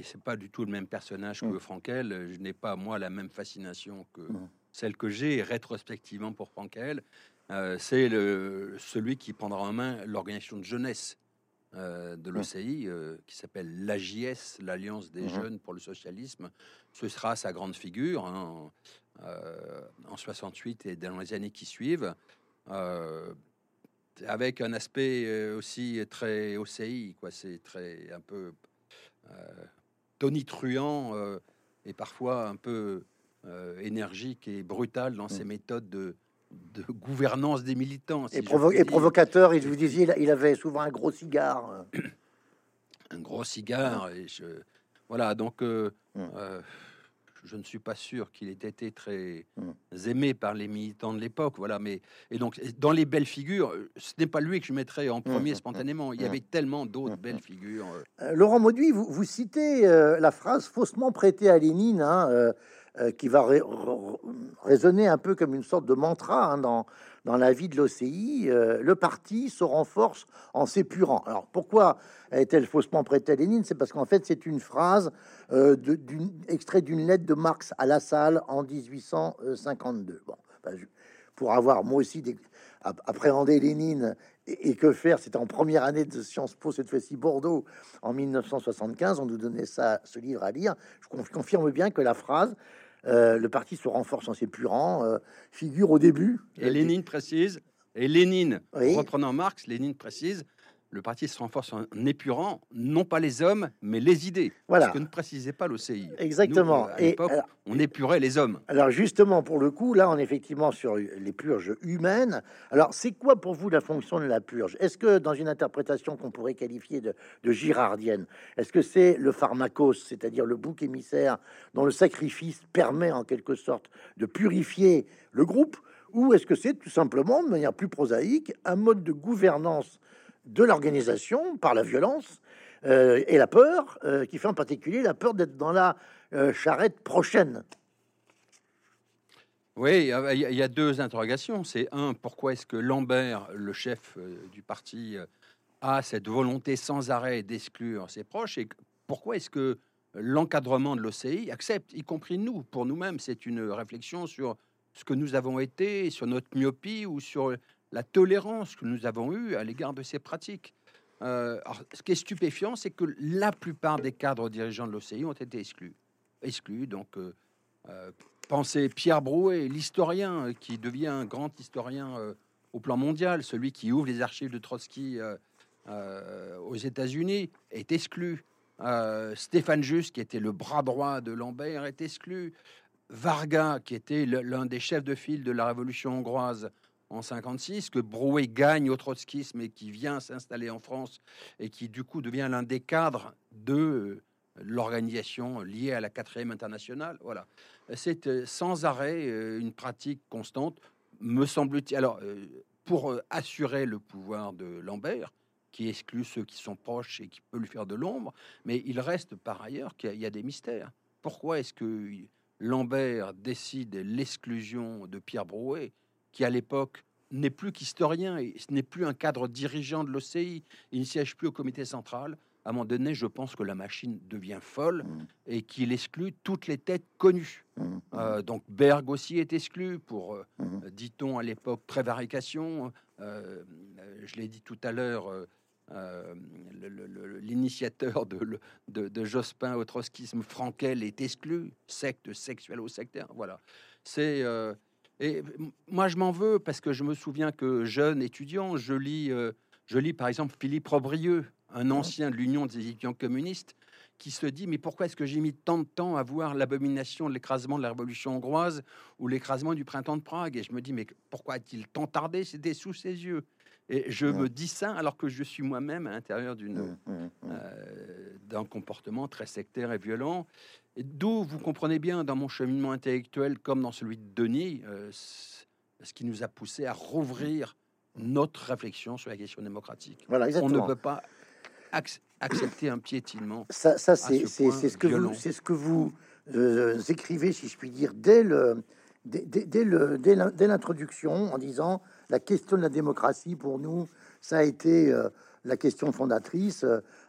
c'est pas du tout le même personnage que mmh. Frankel. Je n'ai pas moi la même fascination que mmh. celle que j'ai rétrospectivement pour Frankel. Euh, c'est celui qui prendra en main l'organisation de jeunesse euh, de mmh. l'OCI euh, qui s'appelle l'AJS, l'Alliance des jeunes pour le socialisme. Ce sera sa grande figure hein, en 68 et dans les années qui suivent avec un aspect aussi très OCI, quoi. C'est très un peu tonitruant euh, et parfois un peu énergique et brutal dans ses mmh. méthodes de, gouvernance des militants. et, provocateur, et je vous disais, il, avait souvent un gros cigare. un gros cigare, et je, voilà, donc mmh je ne suis pas sûr qu'il ait été très mmh. aimé par les militants de l'époque. Voilà, mais et donc dans les belles figures, ce n'est pas lui que je mettrais en premier mmh, spontanément. Il y avait tellement d'autres belles figures. Euh. Euh, Laurent Mauduit, vous, vous citez euh, la phrase faussement prêtée à Lénine. Hein, euh, qui va résonner un peu comme une sorte de mantra hein, dans, dans la vie de l'OCI. Euh, le parti se renforce en s'épurant. Alors pourquoi est-elle faussement prêtée à Lénine? C'est parce qu'en fait c'est une phrase euh, d'une extrait d'une lettre de Marx à La Salle en 1852. Bon, ben, pour avoir moi aussi des, appréhender Lénine et, que faire, c'était en première année de Sciences Po, cette fois-ci Bordeaux, en 1975. On nous donnait ça, ce livre à lire. Je confirme bien que la phrase euh, le parti se renforce en ses plus rangs, euh, figure au début. Et Lénine précise, et Lénine, reprenant Marx, Lénine précise, le parti se renforce en épurant non pas les hommes, mais les idées. Voilà. Ce que ne précisait pas l'OCI. Exactement. Euh, à et on épurait les hommes. Alors justement, pour le coup, là, on est effectivement sur les purges humaines. Alors, c'est quoi pour vous la fonction de la purge? Est-ce que dans une interprétation qu'on pourrait qualifier de, de girardienne, est-ce que c'est le pharmacos, c'est-à-dire le bouc émissaire dont le sacrifice permet en quelque sorte de purifier le groupe? Ou est-ce que c'est tout simplement, de manière plus prosaïque, un mode de gouvernance de l'organisation par la violence euh, et la peur, euh, qui fait en particulier la peur d'être dans la euh, charrette prochaine. Oui, il y, a deux interrogations. C'est un, pourquoi est-ce que Lambert, le chef du parti, a cette volonté sans arrêt d'exclure ses proches et pourquoi est-ce que l'encadrement de l'OCI accepte, y compris nous, pour nous-mêmes, c'est une réflexion sur ce que nous avons été, sur notre myopie ou sur la tolérance que nous avons eue à l'égard de ces pratiques. Euh, ce qui est stupéfiant, c'est que la plupart des cadres dirigeants de l'OCI ont été exclus. Exclus, donc, euh, euh, pensez Pierre Brouet, l'historien qui devient un grand historien au plan mondial, celui qui ouvre les archives de Trotsky aux États-Unis, est exclu. Stéphane Just, qui était le bras droit de Lambert, est exclu. Varga, qui était l'un des chefs de file de la révolution hongroise, en 56, que Brouet gagne au trotskisme et qui vient s'installer en France et qui du coup devient l'un des cadres de euh, l'organisation liée à la quatrième internationale. Voilà, c'est euh, sans arrêt euh, une pratique constante, me semble-t-il. Alors, pour assurer le pouvoir de Lambert, qui exclut ceux qui sont proches et qui peut lui faire de l'ombre, mais il reste par ailleurs qu'il y a des mystères. Pourquoi est-ce que Lambert décide l'exclusion de Pierre Brouet qui à l'époque n'est plus qu'historien et ce n'est plus un cadre dirigeant de l'OCI, il ne siège plus au comité central. À un moment donné, je pense que la machine devient folle mmh. et qu'il exclut toutes les têtes connues. Mmh. Euh, donc Berg aussi est exclu pour, euh, mmh. dit-on à l'époque, prévarication. Euh, je l'ai dit tout à l'heure, l'initiateur de, de, de, Jospin au trotskisme, Frankel, est exclu, secte sexuelle au sectaire. Voilà. C'est et moi, je m'en veux parce que je me souviens que jeune étudiant, je lis, euh, je lis par exemple Philippe Robrieux, un ancien de l'Union des étudiants communistes, qui se dit mais pourquoi est-ce que j'ai mis tant de temps à voir l'abomination de l'écrasement de la révolution hongroise ou l'écrasement du printemps de Prague? Et je me dis mais pourquoi a-t-il tant tardé? C'était sous ses yeux. Et je me dis ça alors que je suis moi-même à l'intérieur d'une euh, d'un comportement très sectaire et violent. D'où vous comprenez bien dans mon cheminement intellectuel comme dans celui de Denis, euh, ce qui nous a poussé à rouvrir notre réflexion sur la question démocratique. Voilà, On ne peut pas accepter un piétinement. Ça, ça c'est ce que vous, c'est ce que vous euh, écrivez, si je puis dire, dès le dès, dès, le dès l'introduction, en disant la question de la démocratie pour nous, ça a été euh, la question fondatrice.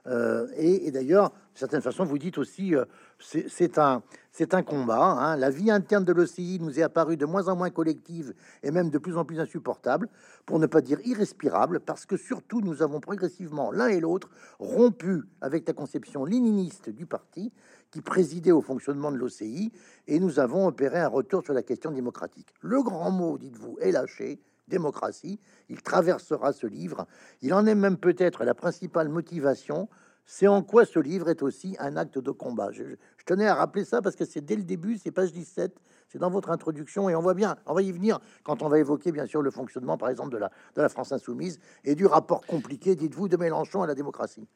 Euh, et, d'ailleurs, de certaine façon, vous dites aussi, euh, c'est un, c'est un combat. Hein. La vie interne de l'OCI nous est apparue de moins en moins collective et même de plus en plus insupportable, pour ne pas dire irrespirable, parce que surtout nous avons progressivement l'un et l'autre rompu avec la conception léniniste du parti qui présidait au fonctionnement de l'OCI, et nous avons opéré un retour sur la question démocratique. Le grand mot, dites-vous, est lâché démocratie. Il traversera ce livre. Il en est même peut-être la principale motivation. C'est en quoi ce livre est aussi un acte de combat. Je, tenais à rappeler ça parce que c'est dès le début, c'est page 17, c'est dans votre introduction et on voit bien, on va y venir quand on va évoquer bien sûr le fonctionnement par exemple de la, de la France insoumise et du rapport compliqué, dites-vous, de Mélenchon à la démocratie.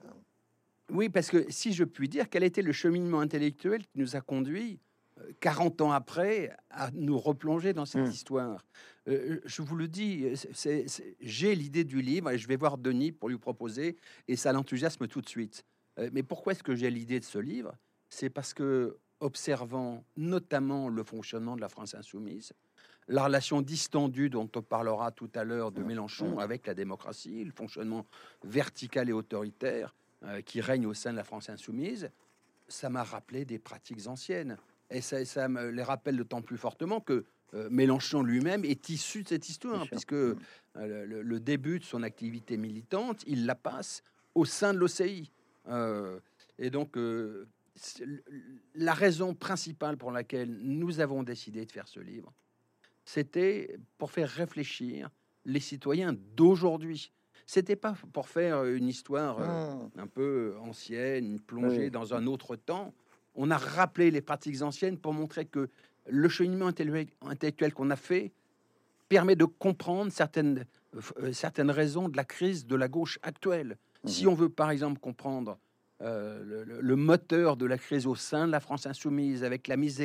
Oui, parce que si je puis dire, quel était le cheminement intellectuel qui nous a conduit 40 ans après, à nous replonger dans cette hmm. histoire? Euh, je vous le dis, j'ai l'idée du livre et je vais voir Denis pour lui proposer et ça l'enthousiasme tout de suite. Euh, mais pourquoi est-ce que j'ai l'idée de ce livre? C'est parce que, observant notamment le fonctionnement de la France insoumise, la relation distendue dont on parlera tout à l'heure de. Mélenchon avec la démocratie, le fonctionnement vertical et autoritaire euh, qui règne au sein de la France insoumise, ça m'a rappelé des pratiques anciennes. Et ça, me les rappelle d'autant plus fortement que euh, Mélenchon lui-même est issu de cette histoire, puisque euh, le, début de son activité militante, il la passe au sein de l'OCI. Euh, et donc, la raison principale pour laquelle nous avons décidé de faire ce livre, c'était pour faire réfléchir les citoyens d'aujourd'hui. C'était pas pour faire une histoire mmh. un peu ancienne, plongée dans un autre temps on a rappelé les pratiques anciennes pour montrer que le cheminement intellectuel qu'on a fait permet de comprendre certaines, euh, certaines raisons de la crise de la gauche actuelle. Mmh si on veut, par exemple, comprendre euh, le, moteur de la crise au sein de la France insoumise, avec la mise,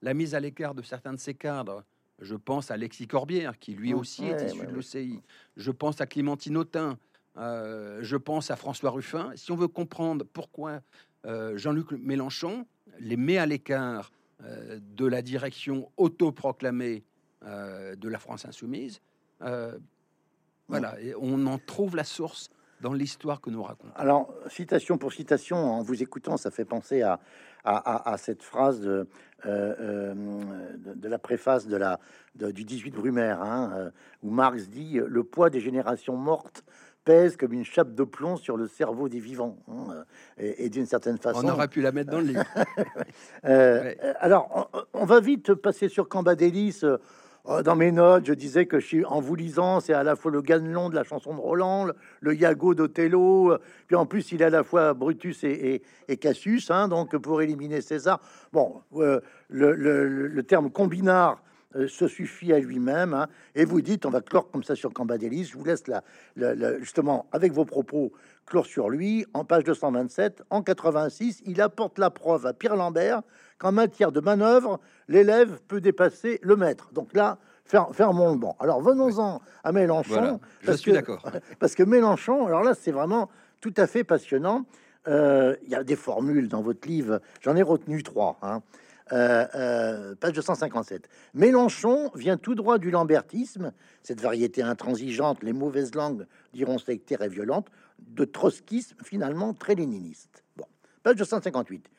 la mise à l'écart de certains de ses cadres, je pense à Alexis Corbière, qui lui aussi est issu de l'OCI. Je pense à Clémentine Autain. Euh, je pense à François Ruffin. Si on veut comprendre pourquoi Jean-Luc Mélenchon les met à l'écart euh, de la direction autoproclamée euh, de la France insoumise. Euh, voilà, et on en trouve la source dans l'histoire que nous racontons. Alors, citation pour citation, en vous écoutant, ça fait penser à, à, cette phrase de, de, la préface de la, du 18 Brumaire, hein, où Marx dit « Le poids des générations mortes pèse comme une chape de plomb sur le cerveau des vivants. Hein, et, d'une certaine façon. On aurait pu la mettre dans le livre. Euh, alors, on, va vite passer sur Cambadélis. Euh, dans mes notes, je disais que je en vous lisant, c'est à la fois le Ganelon de la chanson de Roland, le, Iago d'Othello, puis en plus, il est à la fois Brutus et, et, Cassius, hein, donc pour éliminer César. Bon, euh, le, le, terme combinard euh, se suffit à lui-même. Hein. et vous dites, on va clore comme ça sur Cambadélis. Je vous laisse là, justement, avec vos propos, clore sur lui. En page 227, en 86, il apporte la preuve à Pierre Lambert qu'en matière de manœuvre, l'élève peut dépasser le maître. Donc là, fermons le banc. Alors venons-en à Mélenchon. je suis d'accord. Parce que Mélenchon, alors là, c'est vraiment tout à fait passionnant. Euh, il y a des formules dans votre livre, j'en ai retenu trois. Hein. Euh, euh, page 257. Mélenchon vient tout droit du lambertisme, cette variété intransigeante, les mauvaises langues diront sectaire et violente, de trotskisme finalement très léniniste. Bon, page 258.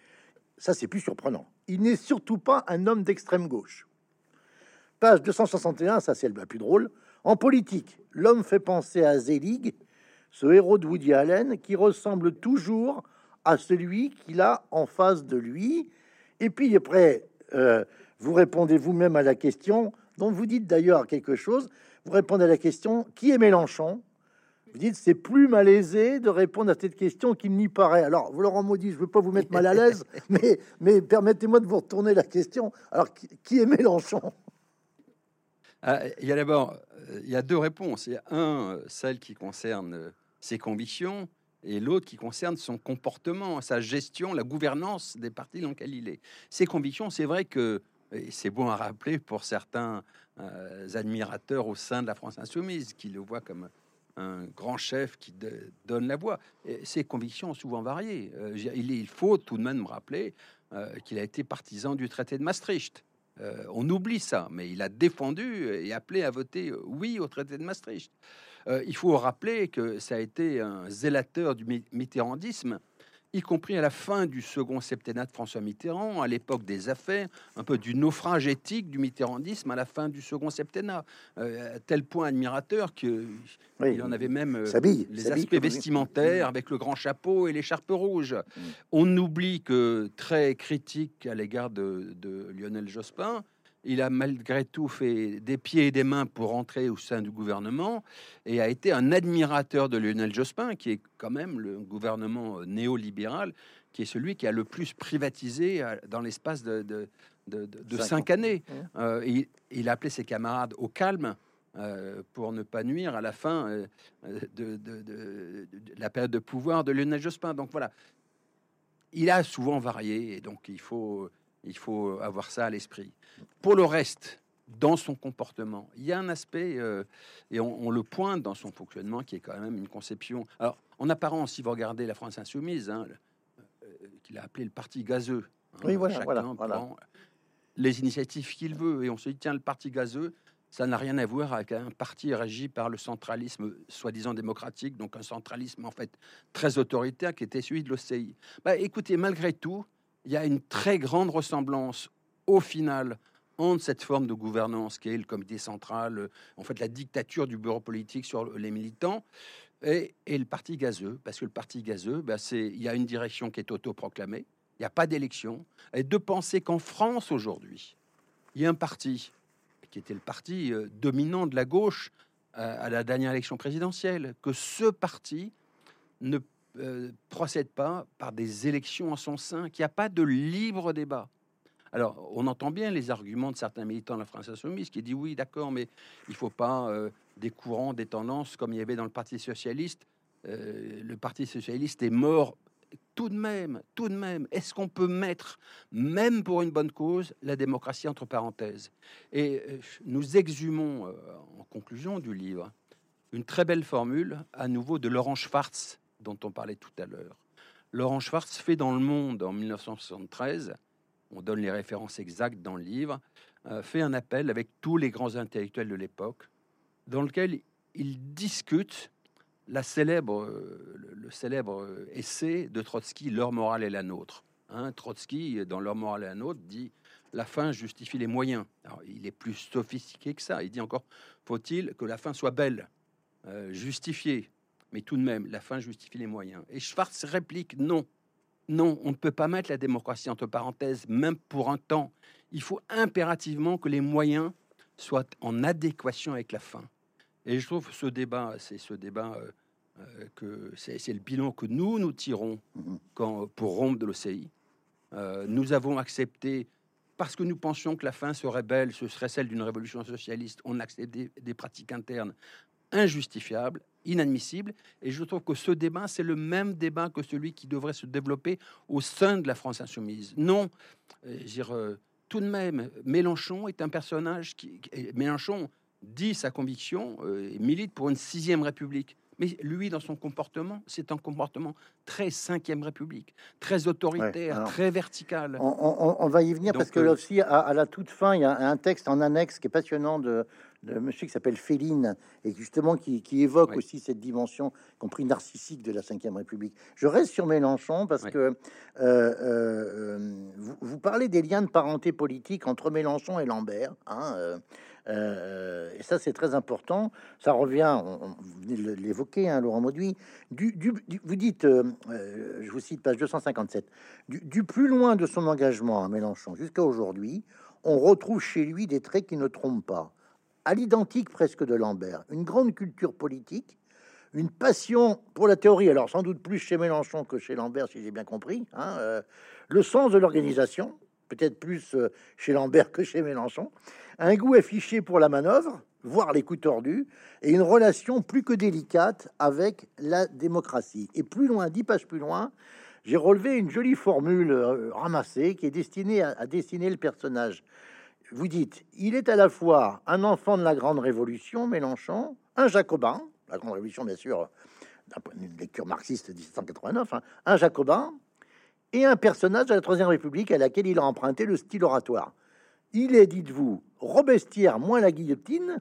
Ça, c'est plus surprenant. Il n'est surtout pas un homme d'extrême gauche. Page 261, ça c'est le plus drôle. En politique, l'homme fait penser à Zelig, ce héros de Woody Allen, qui ressemble toujours à celui qu'il a en face de lui, et puis après, euh, vous répondez vous-même à la question, dont vous dites d'ailleurs quelque chose. Vous répondez à la question qui est Mélenchon? Vous dites c'est plus malaisé de répondre à cette question qu'il n'y paraît. Alors, Laurent Maudit, je veux pas vous mettre mal à l'aise, mais, mais permettez-moi de vous retourner la question. Alors, qui, est Mélenchon? Ah, Il y a d'abord, il y a deux réponses. Il y a un, celle qui concerne ses convictions, et l'autre qui concerne son comportement, sa gestion, la gouvernance des partis dans lesquels il est. Ses convictions, c'est vrai que c'est bon à rappeler pour certains euh, admirateurs au sein de la France insoumise, qui le voient comme un grand chef qui donne la voix. Et ses convictions ont souvent varié. Euh, il, faut tout de même rappeler euh, qu'il a été partisan du traité de Maastricht. on oublie ça, mais il a défendu et appelé à voter oui au traité de Maastricht. Il faut rappeler que ça a été un zélateur du mitterrandisme y compris à la fin du second septennat de François Mitterrand, à l'époque des affaires, un peu du naufrage éthique du mitterrandisme à la fin du second septennat, euh, à tel point admirateur que il en avait même euh, les aspects vestimentaires avec le grand chapeau et l'écharpe rouge. Mm. On oublie que très critique à l'égard de, de Lionel Jospin, il a malgré tout fait des pieds et des mains pour entrer au sein du gouvernement et a été un admirateur de Lionel Jospin, qui est quand même le gouvernement euh, néolibéral, qui est celui qui a le plus privatisé euh, dans l'espace de, de, cinq, années. Euh, il, a appelé ses camarades au calme. pour ne pas nuire à la fin de, la période de pouvoir de Lionel Jospin. Donc voilà, il a souvent varié et donc il faut il faut avoir ça à l'esprit. Pour le reste, dans son comportement, il y a un aspect, euh, et on, le pointe dans son fonctionnement, qui est quand même une conception. Alors, en apparence, si vous regardez la France insoumise, hein, euh, qu'il a appelé le parti gazeux. Hein, oui, voilà, voilà, Prend les initiatives qu'il veut, et on se dit, tiens, le parti gazeux, ça n'a rien à voir avec un parti régi par le centralisme soi-disant démocratique, donc un centralisme en fait très autoritaire qui était celui de l'OCI. Bah, écoutez, malgré tout, il y a une très grande ressemblance au final entre cette forme de gouvernance qui est le comité central, euh, en fait la dictature du bureau politique sur les militants, et, le parti gazeux, parce que le parti gazeux, c'est, il y a une direction qui est autoproclamée, il n'y a pas d'élection, et de penser qu'en France aujourd'hui, il y a un parti qui était le parti euh, dominant de la gauche euh, à la dernière élection présidentielle, que ce parti ne euh, procède pas par des élections en son sein, qu'il n'y a pas de libre débat. Alors, on entend bien les arguments de certains militants de la France insoumise qui disent oui, d'accord, mais il ne faut pas euh, des courants, des tendances comme il y avait dans le Parti socialiste. Euh, le Parti socialiste est mort. Tout de même, tout de même, est-ce qu'on peut mettre, même pour une bonne cause, la démocratie entre parenthèses? Et nous exhumons, en conclusion du livre, une très belle formule, à nouveau, de Laurent Schwartz, dont on parlait tout à l'heure. Laurent Schwartz fait dans Le Monde en 1973, on donne les références exactes dans le livre, euh, fait un appel avec tous les grands intellectuels de l'époque, dans lequel il discute la célèbre, le, célèbre essai de Trotsky, Leur morale est la nôtre. Hein, Trotsky, dans Leur morale est la nôtre, dit la fin justifie les moyens. Il est plus sophistiqué que ça. Il dit encore faut-il que la fin soit belle, euh, justifiée, mais tout de même, la fin justifie les moyens. Et Schwartz réplique non, non, on ne peut pas mettre la démocratie entre parenthèses, même pour un temps. Il faut impérativement que les moyens soient en adéquation avec la fin. Et je trouve ce débat, c'est ce débat euh, euh, que c'est le bilan que nous nous tirons mhm. quand, pour rompre de l'OCI. Euh, nous avons accepté parce que nous pensions que la fin serait belle, ce serait celle d'une révolution socialiste. On accepté des pratiques internes injustifiables inadmissible. Et je trouve que ce débat, c'est le même débat que celui qui devrait se développer au sein de la France insoumise. Non, euh, dire, euh, tout de même, Mélenchon est un personnage qui... Mélenchon dit sa conviction euh, et milite pour une sixième république. Mais lui, dans son comportement, c'est un comportement très cinquième République, très autoritaire, très vertical. On, va y venir parce que là aussi, à, la toute fin, il y a un texte en annexe qui est passionnant de, monsieur qui s'appelle Féline et justement qui, évoque aussi cette dimension, compris narcissique de la Ve République. Je reste sur Mélenchon parce que euh, euh, vous, parlez des liens de parenté politique entre Mélenchon et Lambert. Hein, euh, et ça, c'est très important. Ça revient, on, venez de l'évoquer, hein, Laurent Mauduit. Du, vous dites, je vous cite page 257, du, du, plus loin de son engagement à Mélenchon jusqu'à aujourd'hui, on retrouve chez lui des traits qui ne trompent pas à l'identique presque de Lambert, une grande culture politique, une passion pour la théorie, alors sans doute plus chez Mélenchon que chez Lambert, si j'ai bien compris, hein, euh, le sens de l'organisation, peut-être plus euh, chez Lambert que chez Mélenchon, un goût affiché pour la manœuvre, voire les coups tordus, et une relation plus que délicate avec la démocratie. Et plus loin, dix pages plus loin, j'ai relevé une jolie formule euh, ramassée qui est destinée à, dessiner le personnage. Vous dites, il est à la fois un enfant de la Grande Révolution, Mélenchon, un jacobin, la Grande Révolution bien sûr, d'une lecture marxiste de 1789, hein, un jacobin, et un personnage de la Troisième République à laquelle il a emprunté le style oratoire. Il est, dites-vous, Robespierre moins la guillotine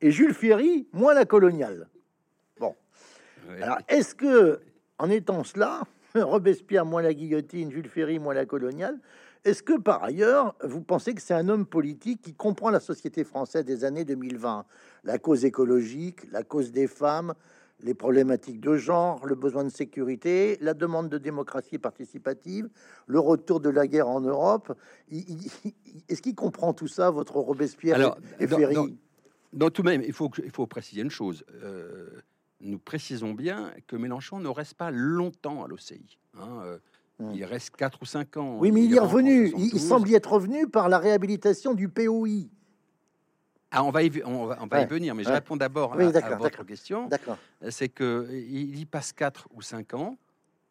et Jules Ferry moins la coloniale. Bon. Alors, est-ce que, en étant cela, Robespierre moins la guillotine, Jules Ferry moins la coloniale, est-ce que par ailleurs, vous pensez que c'est un homme politique qui comprend la société française des années 2020, la cause écologique, la cause des femmes, les problématiques de genre, le besoin de sécurité, la demande de démocratie participative, le retour de la guerre en Europe. Est-ce qu'il comprend tout ça, votre Robespierre Alors, et, Ferry dans, tout de même, il faut, il faut préciser une chose. Euh, nous précisons bien que Mélenchon ne reste pas longtemps à l'OCI. Hein, euh. Il reste 4 ou 5 ans. Oui, mais il, est revenu. Il, semble y être revenu par la réhabilitation du POI. Ah, on va y, on va, y venir, mais je réponds d'abord à, votre question. C'est que il y passe 4 ou 5 ans,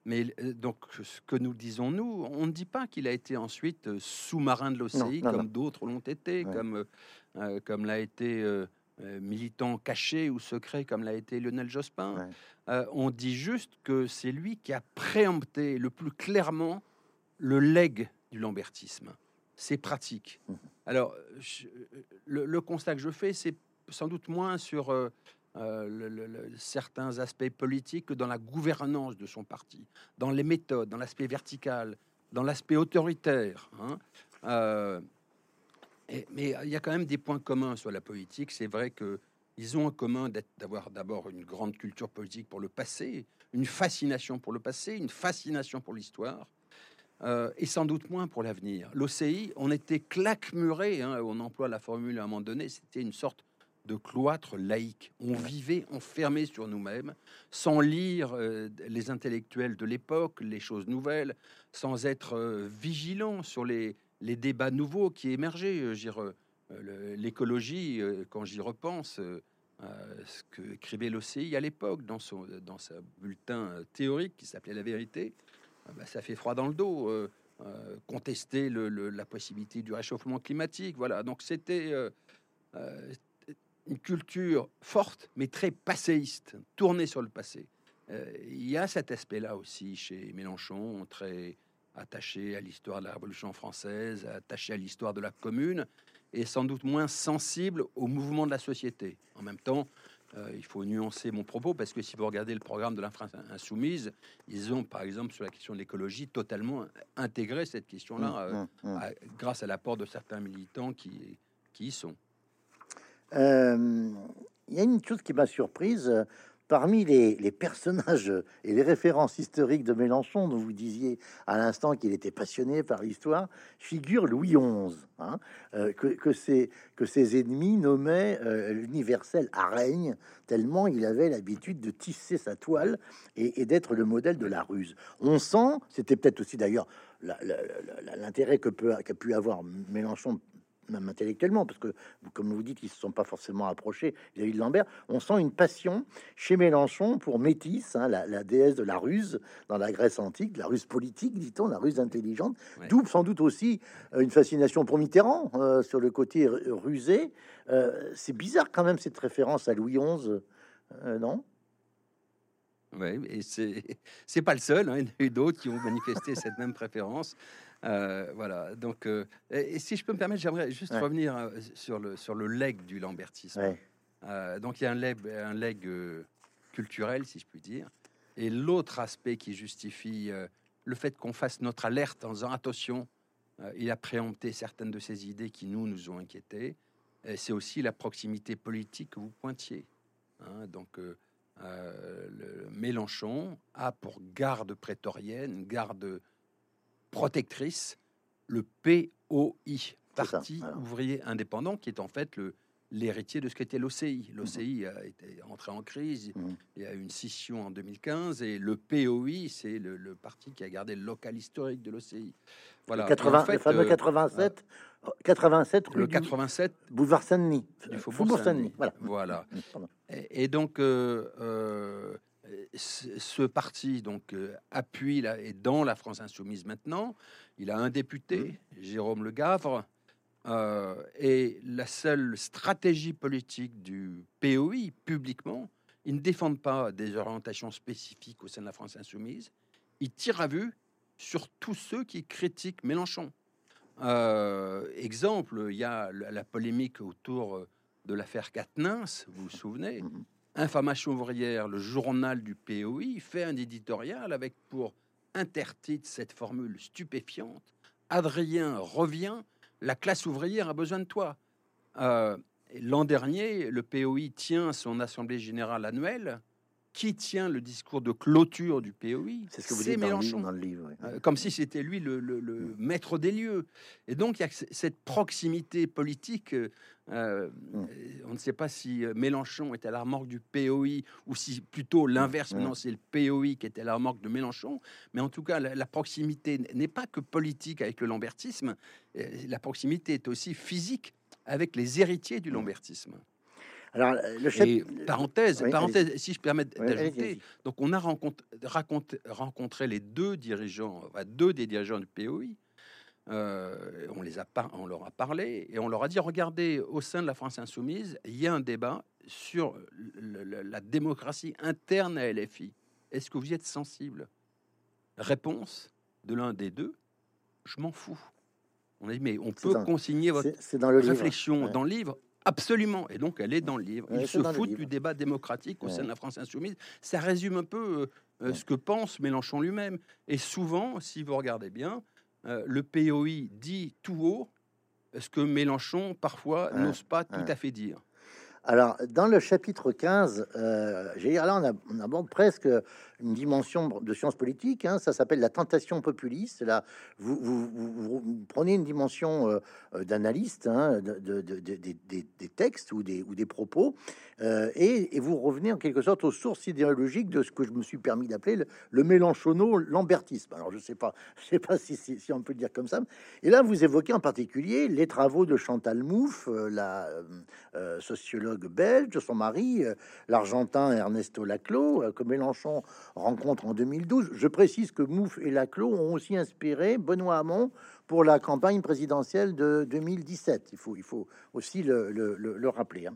mais euh, donc ce que nous disons nous, on ne dit pas qu'il a été ensuite euh, sous-marin de l'OCI comme d'autres l'ont été, comme comme l'a été euh, militant caché ou secret comme l'a été Lionel Jospin. Euh, on dit juste que c'est lui qui a préempté le plus clairement le legs du lambertisme. C'est pratique. Mmh. Alors, le, constat que je fais, c'est sans doute moins sur euh, certains aspects politiques que dans la gouvernance de son parti, dans les méthodes, dans l'aspect vertical, dans l'aspect autoritaire. Hein mais il y a quand même des points communs sur la politique. C'est vrai que ils ont en commun d'avoir d'abord une grande culture politique pour le passé, une fascination pour le passé, une fascination pour l'histoire, euh, et sans doute moins pour l'avenir. L'OCI, on était claquemuré, hein, on emploie la formule à un moment donné, c'était une sorte de cloître laïque. On vivait enfermé sur nous-mêmes, sans lire euh, les intellectuels de l'époque, les choses nouvelles, sans être euh, vigilant sur les, les débats nouveaux qui émergeaient. Euh, euh, l'écologie, euh, quand j'y repense, ce que écrivait l'OCI à l'époque dans son dans sa bulletin théorique qui s'appelait La Vérité, bah, ça fait froid dans le dos. contester la possibilité du réchauffement climatique, voilà. Donc c'était une culture forte, mais très passéiste, tournée sur le passé. Il y a cet aspect-là aussi chez Mélenchon, très attaché à l'histoire de la Révolution française, attaché à l'histoire de la commune, et sans doute moins sensible au mouvement de la société. En même temps, euh, il faut nuancer mon propos parce que si vous regardez le programme de l'infra insoumise, ils ont, par exemple, sur la question de l'écologie, totalement intégré cette question-là, mmh, euh, mmh, mmh. grâce à l'apport de certains militants qui, qui y sont. Euh, il y a une chose qui m'a surprise parmi les, personnages et les références historiques de Mélenchon, dont vous disiez à l'instant qu'il était passionné par l'histoire, figure Louis XI, hein, euh, que, ses, ennemis nommaient euh, l'universel araigne, tellement il avait l'habitude de tisser sa toile et, d'être le modèle de la ruse. On sent, c'était peut-être aussi d'ailleurs l'intérêt que peut, qu'a pu avoir Mélenchon même intellectuellement, parce que, comme vous dites, ils se sont pas forcément approchés vis-à-vis de Lambert. On sent une passion chez Mélenchon pour Métis, hein, la, déesse de la ruse dans la Grèce antique, la ruse politique, dit-on, la ruse intelligente. D'où sans doute aussi euh, une fascination pour Mitterrand euh, sur le côté rusé. Euh, c'est bizarre quand même cette référence à Louis XI, non? Oui, et c'est pas le seul. Hein. Il y en a eu d'autres qui ont manifesté cette même préférence. Euh, voilà. Donc, euh, et, si je peux me permettre, j'aimerais juste revenir euh, sur le sur le leg du lambertisme. donc, il y a un leg, un leg culturel, si je puis dire, et l'autre aspect qui justifie le fait qu'on fasse notre alerte en disant attention, il a préempté certaines de ces idées qui nous nous ont inquiétés. C'est aussi la proximité politique que vous pointiez. Hein. donc, le Mélenchon a pour garde prétorienne, garde protectrice le POI, Parti ouvrier indépendant, qui est en fait le, l'héritier de ce qu'était l'OCI. L'OCI a été entré en crise, mmh. il y a eu une scission en 2015, et le POI, c'est le, parti qui a gardé le local historique de l'OCI. Voilà. Le, le fameux 87, 87, le 87, boulevard Saint-Denis, Faubourg Saint-Denis. Voilà. voilà. Et, donc, euh, euh, ce parti donc euh, appuie là, est dans la France insoumise maintenant. Il a un député, mmh. Jérôme Le Gavre, euh, et la seule stratégie politique du POI, publiquement, ils ne défendent pas des orientations spécifiques au sein de la France insoumise. Ils tirent à vue sur tous ceux qui critiquent Mélenchon. Euh, exemple, il y a la, polémique autour de l'affaire Quatennens, vous vous souvenez mmh. Information ouvrière, le journal du POI, fait un éditorial avec pour intertitre cette formule stupéfiante Adrien revient la classe ouvrière a besoin de toi. Euh, l'an dernier, le POI tient son assemblée générale annuelle. Qui tient le discours de clôture du POI C'est ce que vous dites Mélenchon. Dans le livre, euh, comme si c'était lui le, mm. maître des lieux. Et donc, il y a cette proximité politique. Euh, mm. On ne sait pas si Mélenchon était à la remorque du POI ou si plutôt l'inverse. Maintenant, c'est le POI qui était à la remorque de Mélenchon. Mais en tout cas, la proximité n'est pas que politique avec le lambertisme, euh, la proximité est aussi physique avec les héritiers du lambertisme. Alors, le chef... parenthèse, parenthèse, si je permets d'ajouter, donc on a rencontré, rencontré les deux dirigeants, deux des dirigeants du POI. Euh, on les a on leur a parlé et on leur a dit regardez, au sein de la France insoumise, il y a un débat sur la démocratie interne à LFI. Est-ce que vous y êtes sensible? Réponse de l'un des deux je m'en fous. On a dit, mais on peut consigner votre réflexion dans le livre Absolument. Et donc, elle est dans le livre. Il se fout du débat démocratique au sein de la France insoumise. Ça résume un peu euh, euh, ce que pense Mélenchon lui-même. Et souvent, si vous regardez bien, euh, le POI dit tout haut ce que Mélenchon, parfois, n'ose pas tout à fait dire. Alors, dans le chapitre 15, euh, là, on, on, aborde presque une dimension de science politique. Hein, ça s'appelle la tentation populiste. Là, vous, prenez une dimension euh, euh, d'analyste hein, de, des textes ou des, propos, euh, et, vous revenez en quelque sorte aux sources idéologiques de ce que je me suis permis d'appeler le, le Mélenchono-lambertisme. Alors, je sais pas, je sais pas si, on peut le dire comme ça. Et là, vous évoquez en particulier les travaux de Chantal Mouffe, la sociologue belge, son mari, l'Argentin Ernesto Laclos, que Mélenchon rencontre en 2012. Je précise que Mouffe et Laclos ont aussi inspiré Benoît Hamon pour la campagne présidentielle de 2017. Il faut, il faut aussi le, rappeler. Hein.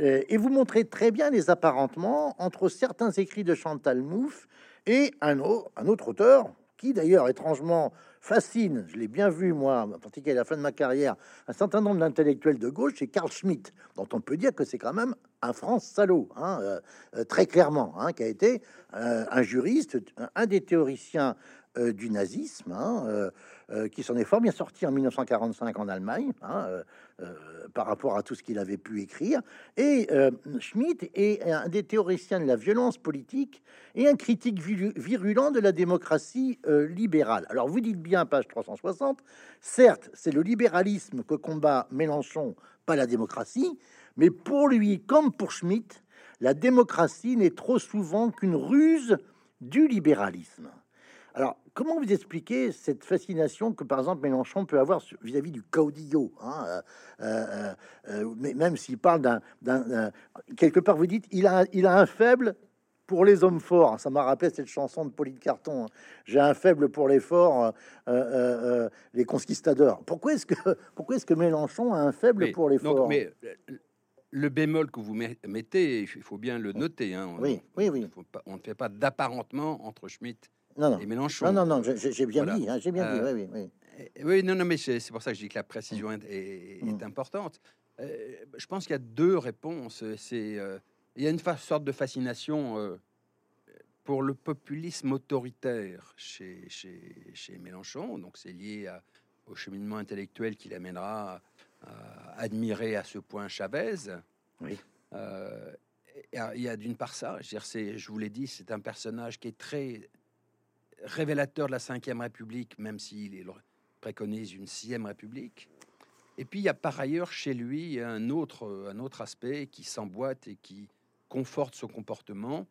Euh, et vous montrez très bien les apparentements entre certains écrits de Chantal Mouffe et un, un autre auteur, qui d'ailleurs étrangement fascine, je l'ai bien vu moi, en particulier à la fin de ma carrière, un certain nombre d'intellectuels de gauche, c'est Carl Schmitt, dont on peut dire que c'est quand même un France salaud, hein, euh, euh, très clairement, hein, qui a été euh, un juriste, un des théoriciens du nazisme, hein, qui s'en est fort bien sorti en 1945 en Allemagne, par rapport à tout ce qu'il avait pu écrire. Et Schmitt est un des théoriciens de la violence politique et un critique virulent de la démocratie libérale. Alors vous dites bien, page 360, certes, c'est le libéralisme que combat Mélenchon, pas la démocratie, mais pour lui, comme pour Schmitt, la démocratie n'est trop souvent qu'une ruse du libéralisme. Alors, comment vous expliquez cette fascination que, par exemple, Mélenchon peut avoir vis-à-vis du caudillo hein, euh, euh, euh, mais Même s'il parle d'un... Quelque part, vous dites, il a, il a un faible pour les hommes forts. Ça m'a rappelé cette chanson de Pauline Carton. Hein. J'ai un faible pour les forts, les conquistadors. Pourquoi est-ce que, pourquoi est-ce que Mélenchon a un faible pour les forts? mais le bémol que vous mettez, il faut bien le noter. Hein. oui, oui, oui. on ne fait pas d'apparentement entre Schmitt non, et Mélenchon. Non, non, non, j'ai bien dit, hein, j'ai bien dit. Euh, oui, oui, oui. oui, non, non, mais c'est pour ça que je dis que la précision est, mm. importante. Euh, je pense qu'il y a deux réponses. C'est euh, il y a une sorte de fascination pour le populisme autoritaire chez, chez, chez Mélenchon. Donc c'est lié au cheminement intellectuel qui l'amènera admirer à ce point Chavez. Oui. Euh, il y a d'une part ça, je, dire, je vous l'ai dit, c'est un personnage qui est très révélateur de la Ve République, même s'il préconise une sixième République. Et puis il y a par ailleurs chez lui un autre, un autre aspect qui s'emboîte et qui conforte son comportement,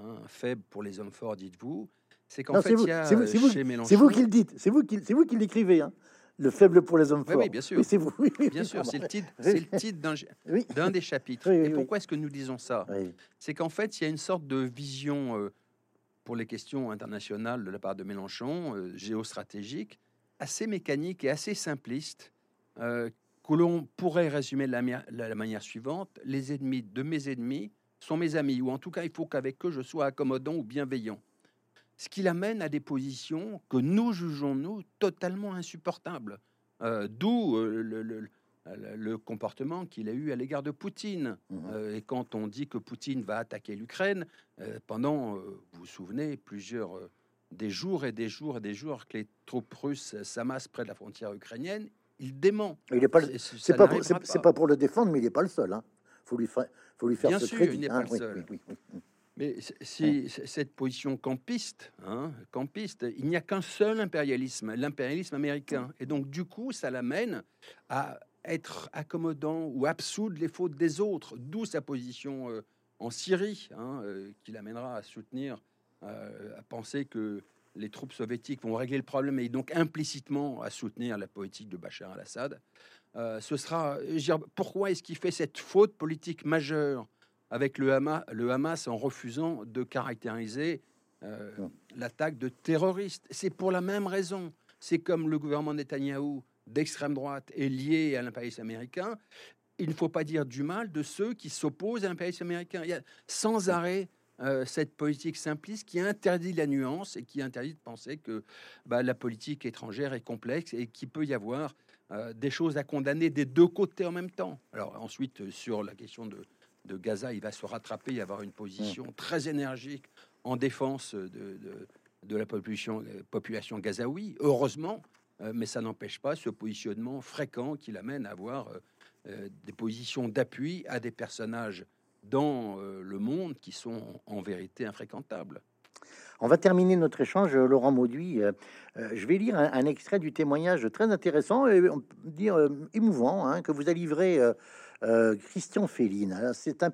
hein, faible pour les hommes forts, dites-vous. C'est qu'en fait, il y a vous, chez Mélenchon... C'est vous qui le dites, c'est vous qui, c'est vous qui l'écrivez. Hein le faible pour les hommes forts. Oui, bien sûr. c'est vous. bien sûr, c'est le titre, c'est le titre d'un, des chapitres. Et pourquoi est-ce que nous disons ça? C'est qu'en fait, il y a une sorte de vision euh, pour les questions internationales de la part de Mélenchon, euh, géostratégique, assez mécanique et assez simpliste, euh, que l'on pourrait résumer de la, manière suivante les ennemis de mes ennemis sont mes amis, ou en tout cas, il faut qu'avec eux je sois accommodant ou bienveillant ce qui l'amène à des positions que nous jugeons, nous, totalement insupportables. Euh, d'où euh, le, comportement qu'il a eu à l'égard de Poutine. Mmh euh, et quand on dit que Poutine va attaquer l'Ukraine, pendant, vous vous souvenez, plusieurs des jours et des jours et des jours que les troupes russes s'amassent près de la frontière ukrainienne, il dément. Il n'est pas, c'est pas, pas, pour le défendre, mais il n'est pas le seul. Hein. Faut lui, faut lui faire Bien ce sûr, il n'est pas hein. le seul. Mais si cette position campiste, hein, campiste, il n'y a qu'un seul impérialisme, l'impérialisme américain. Et donc, du coup, ça l'amène à être accommodant ou absoudre les fautes des autres, d'où sa position euh, en Syrie, hein, euh, qui l'amènera à soutenir, euh, à penser que les troupes soviétiques vont régler le problème et donc implicitement à soutenir la politique de Bachar al-Assad. ce sera, pourquoi est-ce qu'il fait cette faute politique majeure avec le Hamas, le Hamas en refusant de caractériser l'attaque de terroristes? C'est pour la même raison. C'est comme le gouvernement Netanyahou d'extrême droite est lié à l'impérialisme américain. Il ne faut pas dire du mal de ceux qui s'opposent à l'impérialisme américain. Il y a sans arrêt euh, cette politique simpliste qui interdit la nuance et qui interdit de penser que bah, la politique étrangère est complexe et qu'il peut y avoir euh, des choses à condamner des deux côtés en même temps. Alors ensuite, sur la question de, de Gaza, il va se rattraper et avoir une position mmh. très énergique en défense de, de, la population, euh, population gazaoui, heureusement, euh, mais ça n'empêche pas ce positionnement fréquent qui l'amène à avoir euh, des positions d'appui à des personnages dans le monde qui sont en vérité infréquentables. On va terminer notre échange, Laurent Mauduit. je vais lire un, extrait du témoignage très intéressant et dire émouvant hein, que vous a livré euh, Christian Féline. C'est un,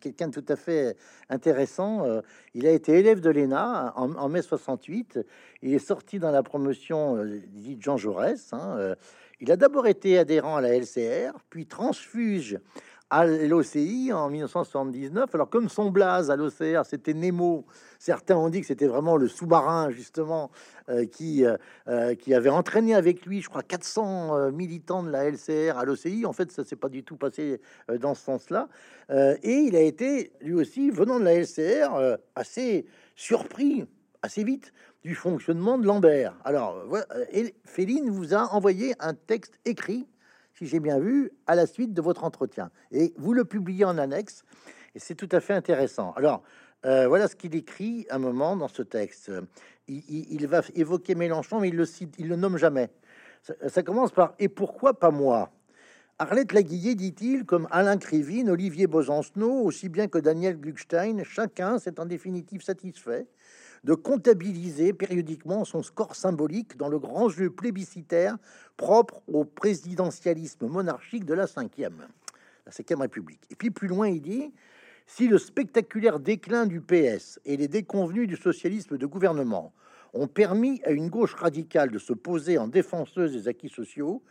quelqu'un de tout à fait intéressant. Euh, il a été élève de l'ENA en, mai 68. Il est sorti dans la promotion euh, dit Jean Jaurès. Hein, il a d'abord été adhérent à la LCR, puis transfuge à l'OCI en 1979. Alors, comme son blaze à l'OCR, c'était Nemo, certains ont dit que c'était vraiment le sous-marin, justement, euh, qui, euh, euh, qui avait entraîné avec lui, je crois, 400 militants de la LCR à l'OCI. En fait, ça s'est pas du tout passé dans ce sens-là. et il a été, lui aussi, venant de la LCR, assez surpris, assez vite, du fonctionnement de Lambert. Alors, et Féline vous a envoyé un texte écrit j'ai bien vu, à la suite de votre entretien. Et vous le publiez en annexe, et c'est tout à fait intéressant. Alors, euh, voilà ce qu'il écrit un moment dans ce texte. Il, va évoquer Mélenchon, mais il le cite, il le nomme jamais. Ça, commence par Et pourquoi pas moi? Arlette Laguillet, dit-il, comme Alain Krivine, Olivier Besancenot, aussi bien que Daniel Gluckstein, chacun s'est en définitive satisfait de comptabiliser périodiquement son score symbolique dans le grand jeu plébiscitaire propre au présidentialisme monarchique de la cinquième, la République. Et puis plus loin, il dit si le spectaculaire déclin du PS et les déconvenus du socialisme de gouvernement ont permis à une gauche radicale de se poser en défenseuse des acquis sociaux,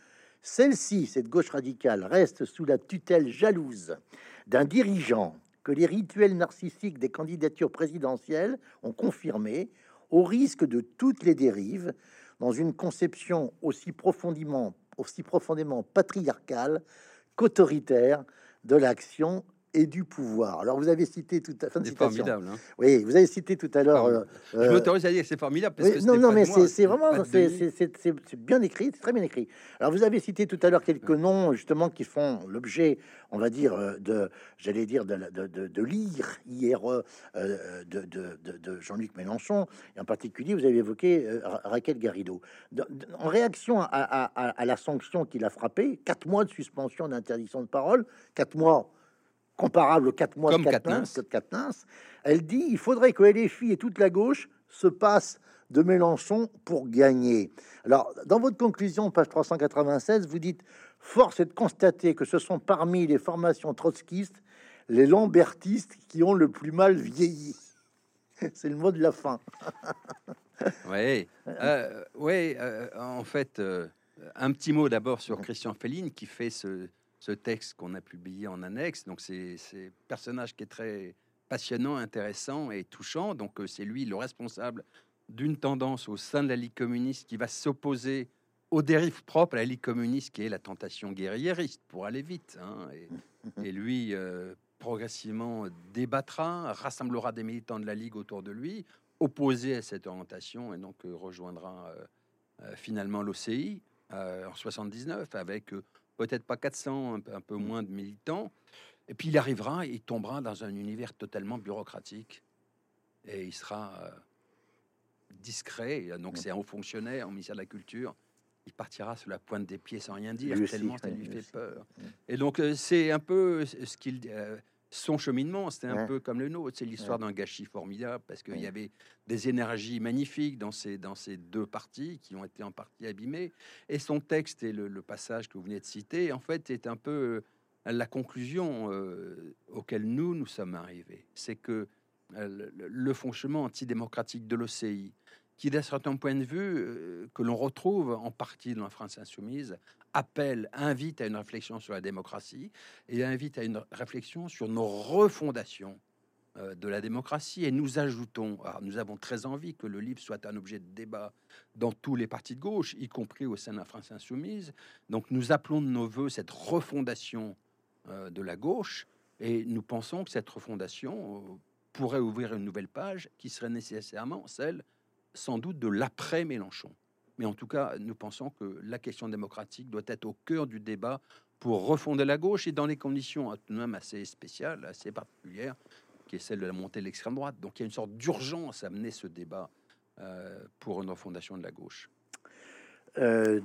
celle-ci, cette gauche radicale, reste sous la tutelle jalouse d'un dirigeant que les rituels narcissiques des candidatures présidentielles ont confirmé, au risque de toutes les dérives, dans une conception aussi profondément, aussi profondément patriarcale qu'autoritaire de l'action et du pouvoir. Alors vous avez cité tout à fin de citation. Formidable. Hein. oui, vous avez cité tout à l'heure. Euh, je euh, m'autorise à dire que c'est formidable parce que non, non, mais c'est vraiment c'est bien écrit, c'est très bien écrit. Alors vous avez cité tout à l'heure quelques noms justement qui font l'objet, on va dire euh, de, j'allais dire de, de, de, de lire hier de, de, Jean-Luc Mélenchon et en particulier vous avez évoqué Raquel Garrido. en réaction à, à, à la sanction qu'il a frappé, quatre mois de suspension d'interdiction de parole, quatre mois comparable aux 4 mois de Katnins, elle dit il faudrait que LFI et toute la gauche se passent de Mélenchon pour gagner. Alors, dans votre conclusion, page 396, vous dites Force est de constater que ce sont parmi les formations trotskistes les lambertistes qui ont le plus mal vieilli. C'est le mot de la fin. oui, euh, ouais, euh, en fait, euh, un petit mot d'abord sur Christian Féline qui fait ce, ce texte qu'on a publié en annexe. Donc, c'est un personnage qui est très passionnant, intéressant et touchant. Donc, c'est lui le responsable d'une tendance au sein de la Ligue communiste qui va s'opposer aux dérives propres à la Ligue communiste, qui est la tentation guerriériste, pour aller vite. Hein. et, lui, progressivement débattra, rassemblera des militants de la Ligue autour de lui, opposés à cette orientation, et donc euh, rejoindra euh, euh, finalement l'OCI en 79 avec peut-être pas 400, un peu, moins de militants. Et puis il arrivera, il tombera dans un univers totalement bureaucratique et il sera discret. Donc c'est un haut fonctionnaire au ministère de la Culture. Il partira sur la pointe des pieds sans rien dire, tellement ça lui fait peur. Et donc c'est un peu ce qu'il son cheminement, c'était un peu comme le nôtre. C'est l'histoire d'un gâchis formidable parce qu'il y avait des énergies magnifiques dans ces, dans ces deux parties qui ont été en partie abîmées. Et son texte et le, passage que vous venez de citer, en fait, est un peu euh, la conclusion euh, auquel nous, nous sommes arrivés. C'est que euh, le, le, fonctionnement antidémocratique de l'OCI, qui, d'un certain point de vue, que l'on retrouve en partie dans la France insoumise, appelle, invite à une réflexion sur la démocratie et invite à une réflexion sur nos refondations euh, de la démocratie. Et nous ajoutons, nous avons très envie que le livre soit un objet de débat dans tous les partis de gauche, y compris au sein de la France insoumise. Donc nous appelons de nos voeux cette refondation euh, de la gauche et nous pensons que cette refondation euh, pourrait ouvrir une nouvelle page qui serait nécessairement celle sans doute de l'après-Mélenchon. Mais en tout cas, nous pensons que la question démocratique doit être au cœur du débat pour refonder la gauche et dans les conditions tout de même assez spéciales, assez particulières, qui est celle de la montée de l'extrême droite. Donc il y a une sorte d'urgence à mener ce débat euh, pour une refondation de la gauche. Euh,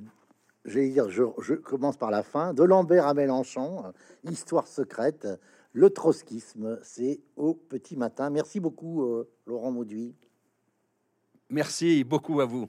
je vais dire, je, commence par la fin. De Lambert à Mélenchon, histoire secrète, le trotskisme, c'est au petit matin. Merci beaucoup, euh, Laurent Mauduit. Merci beaucoup à vous.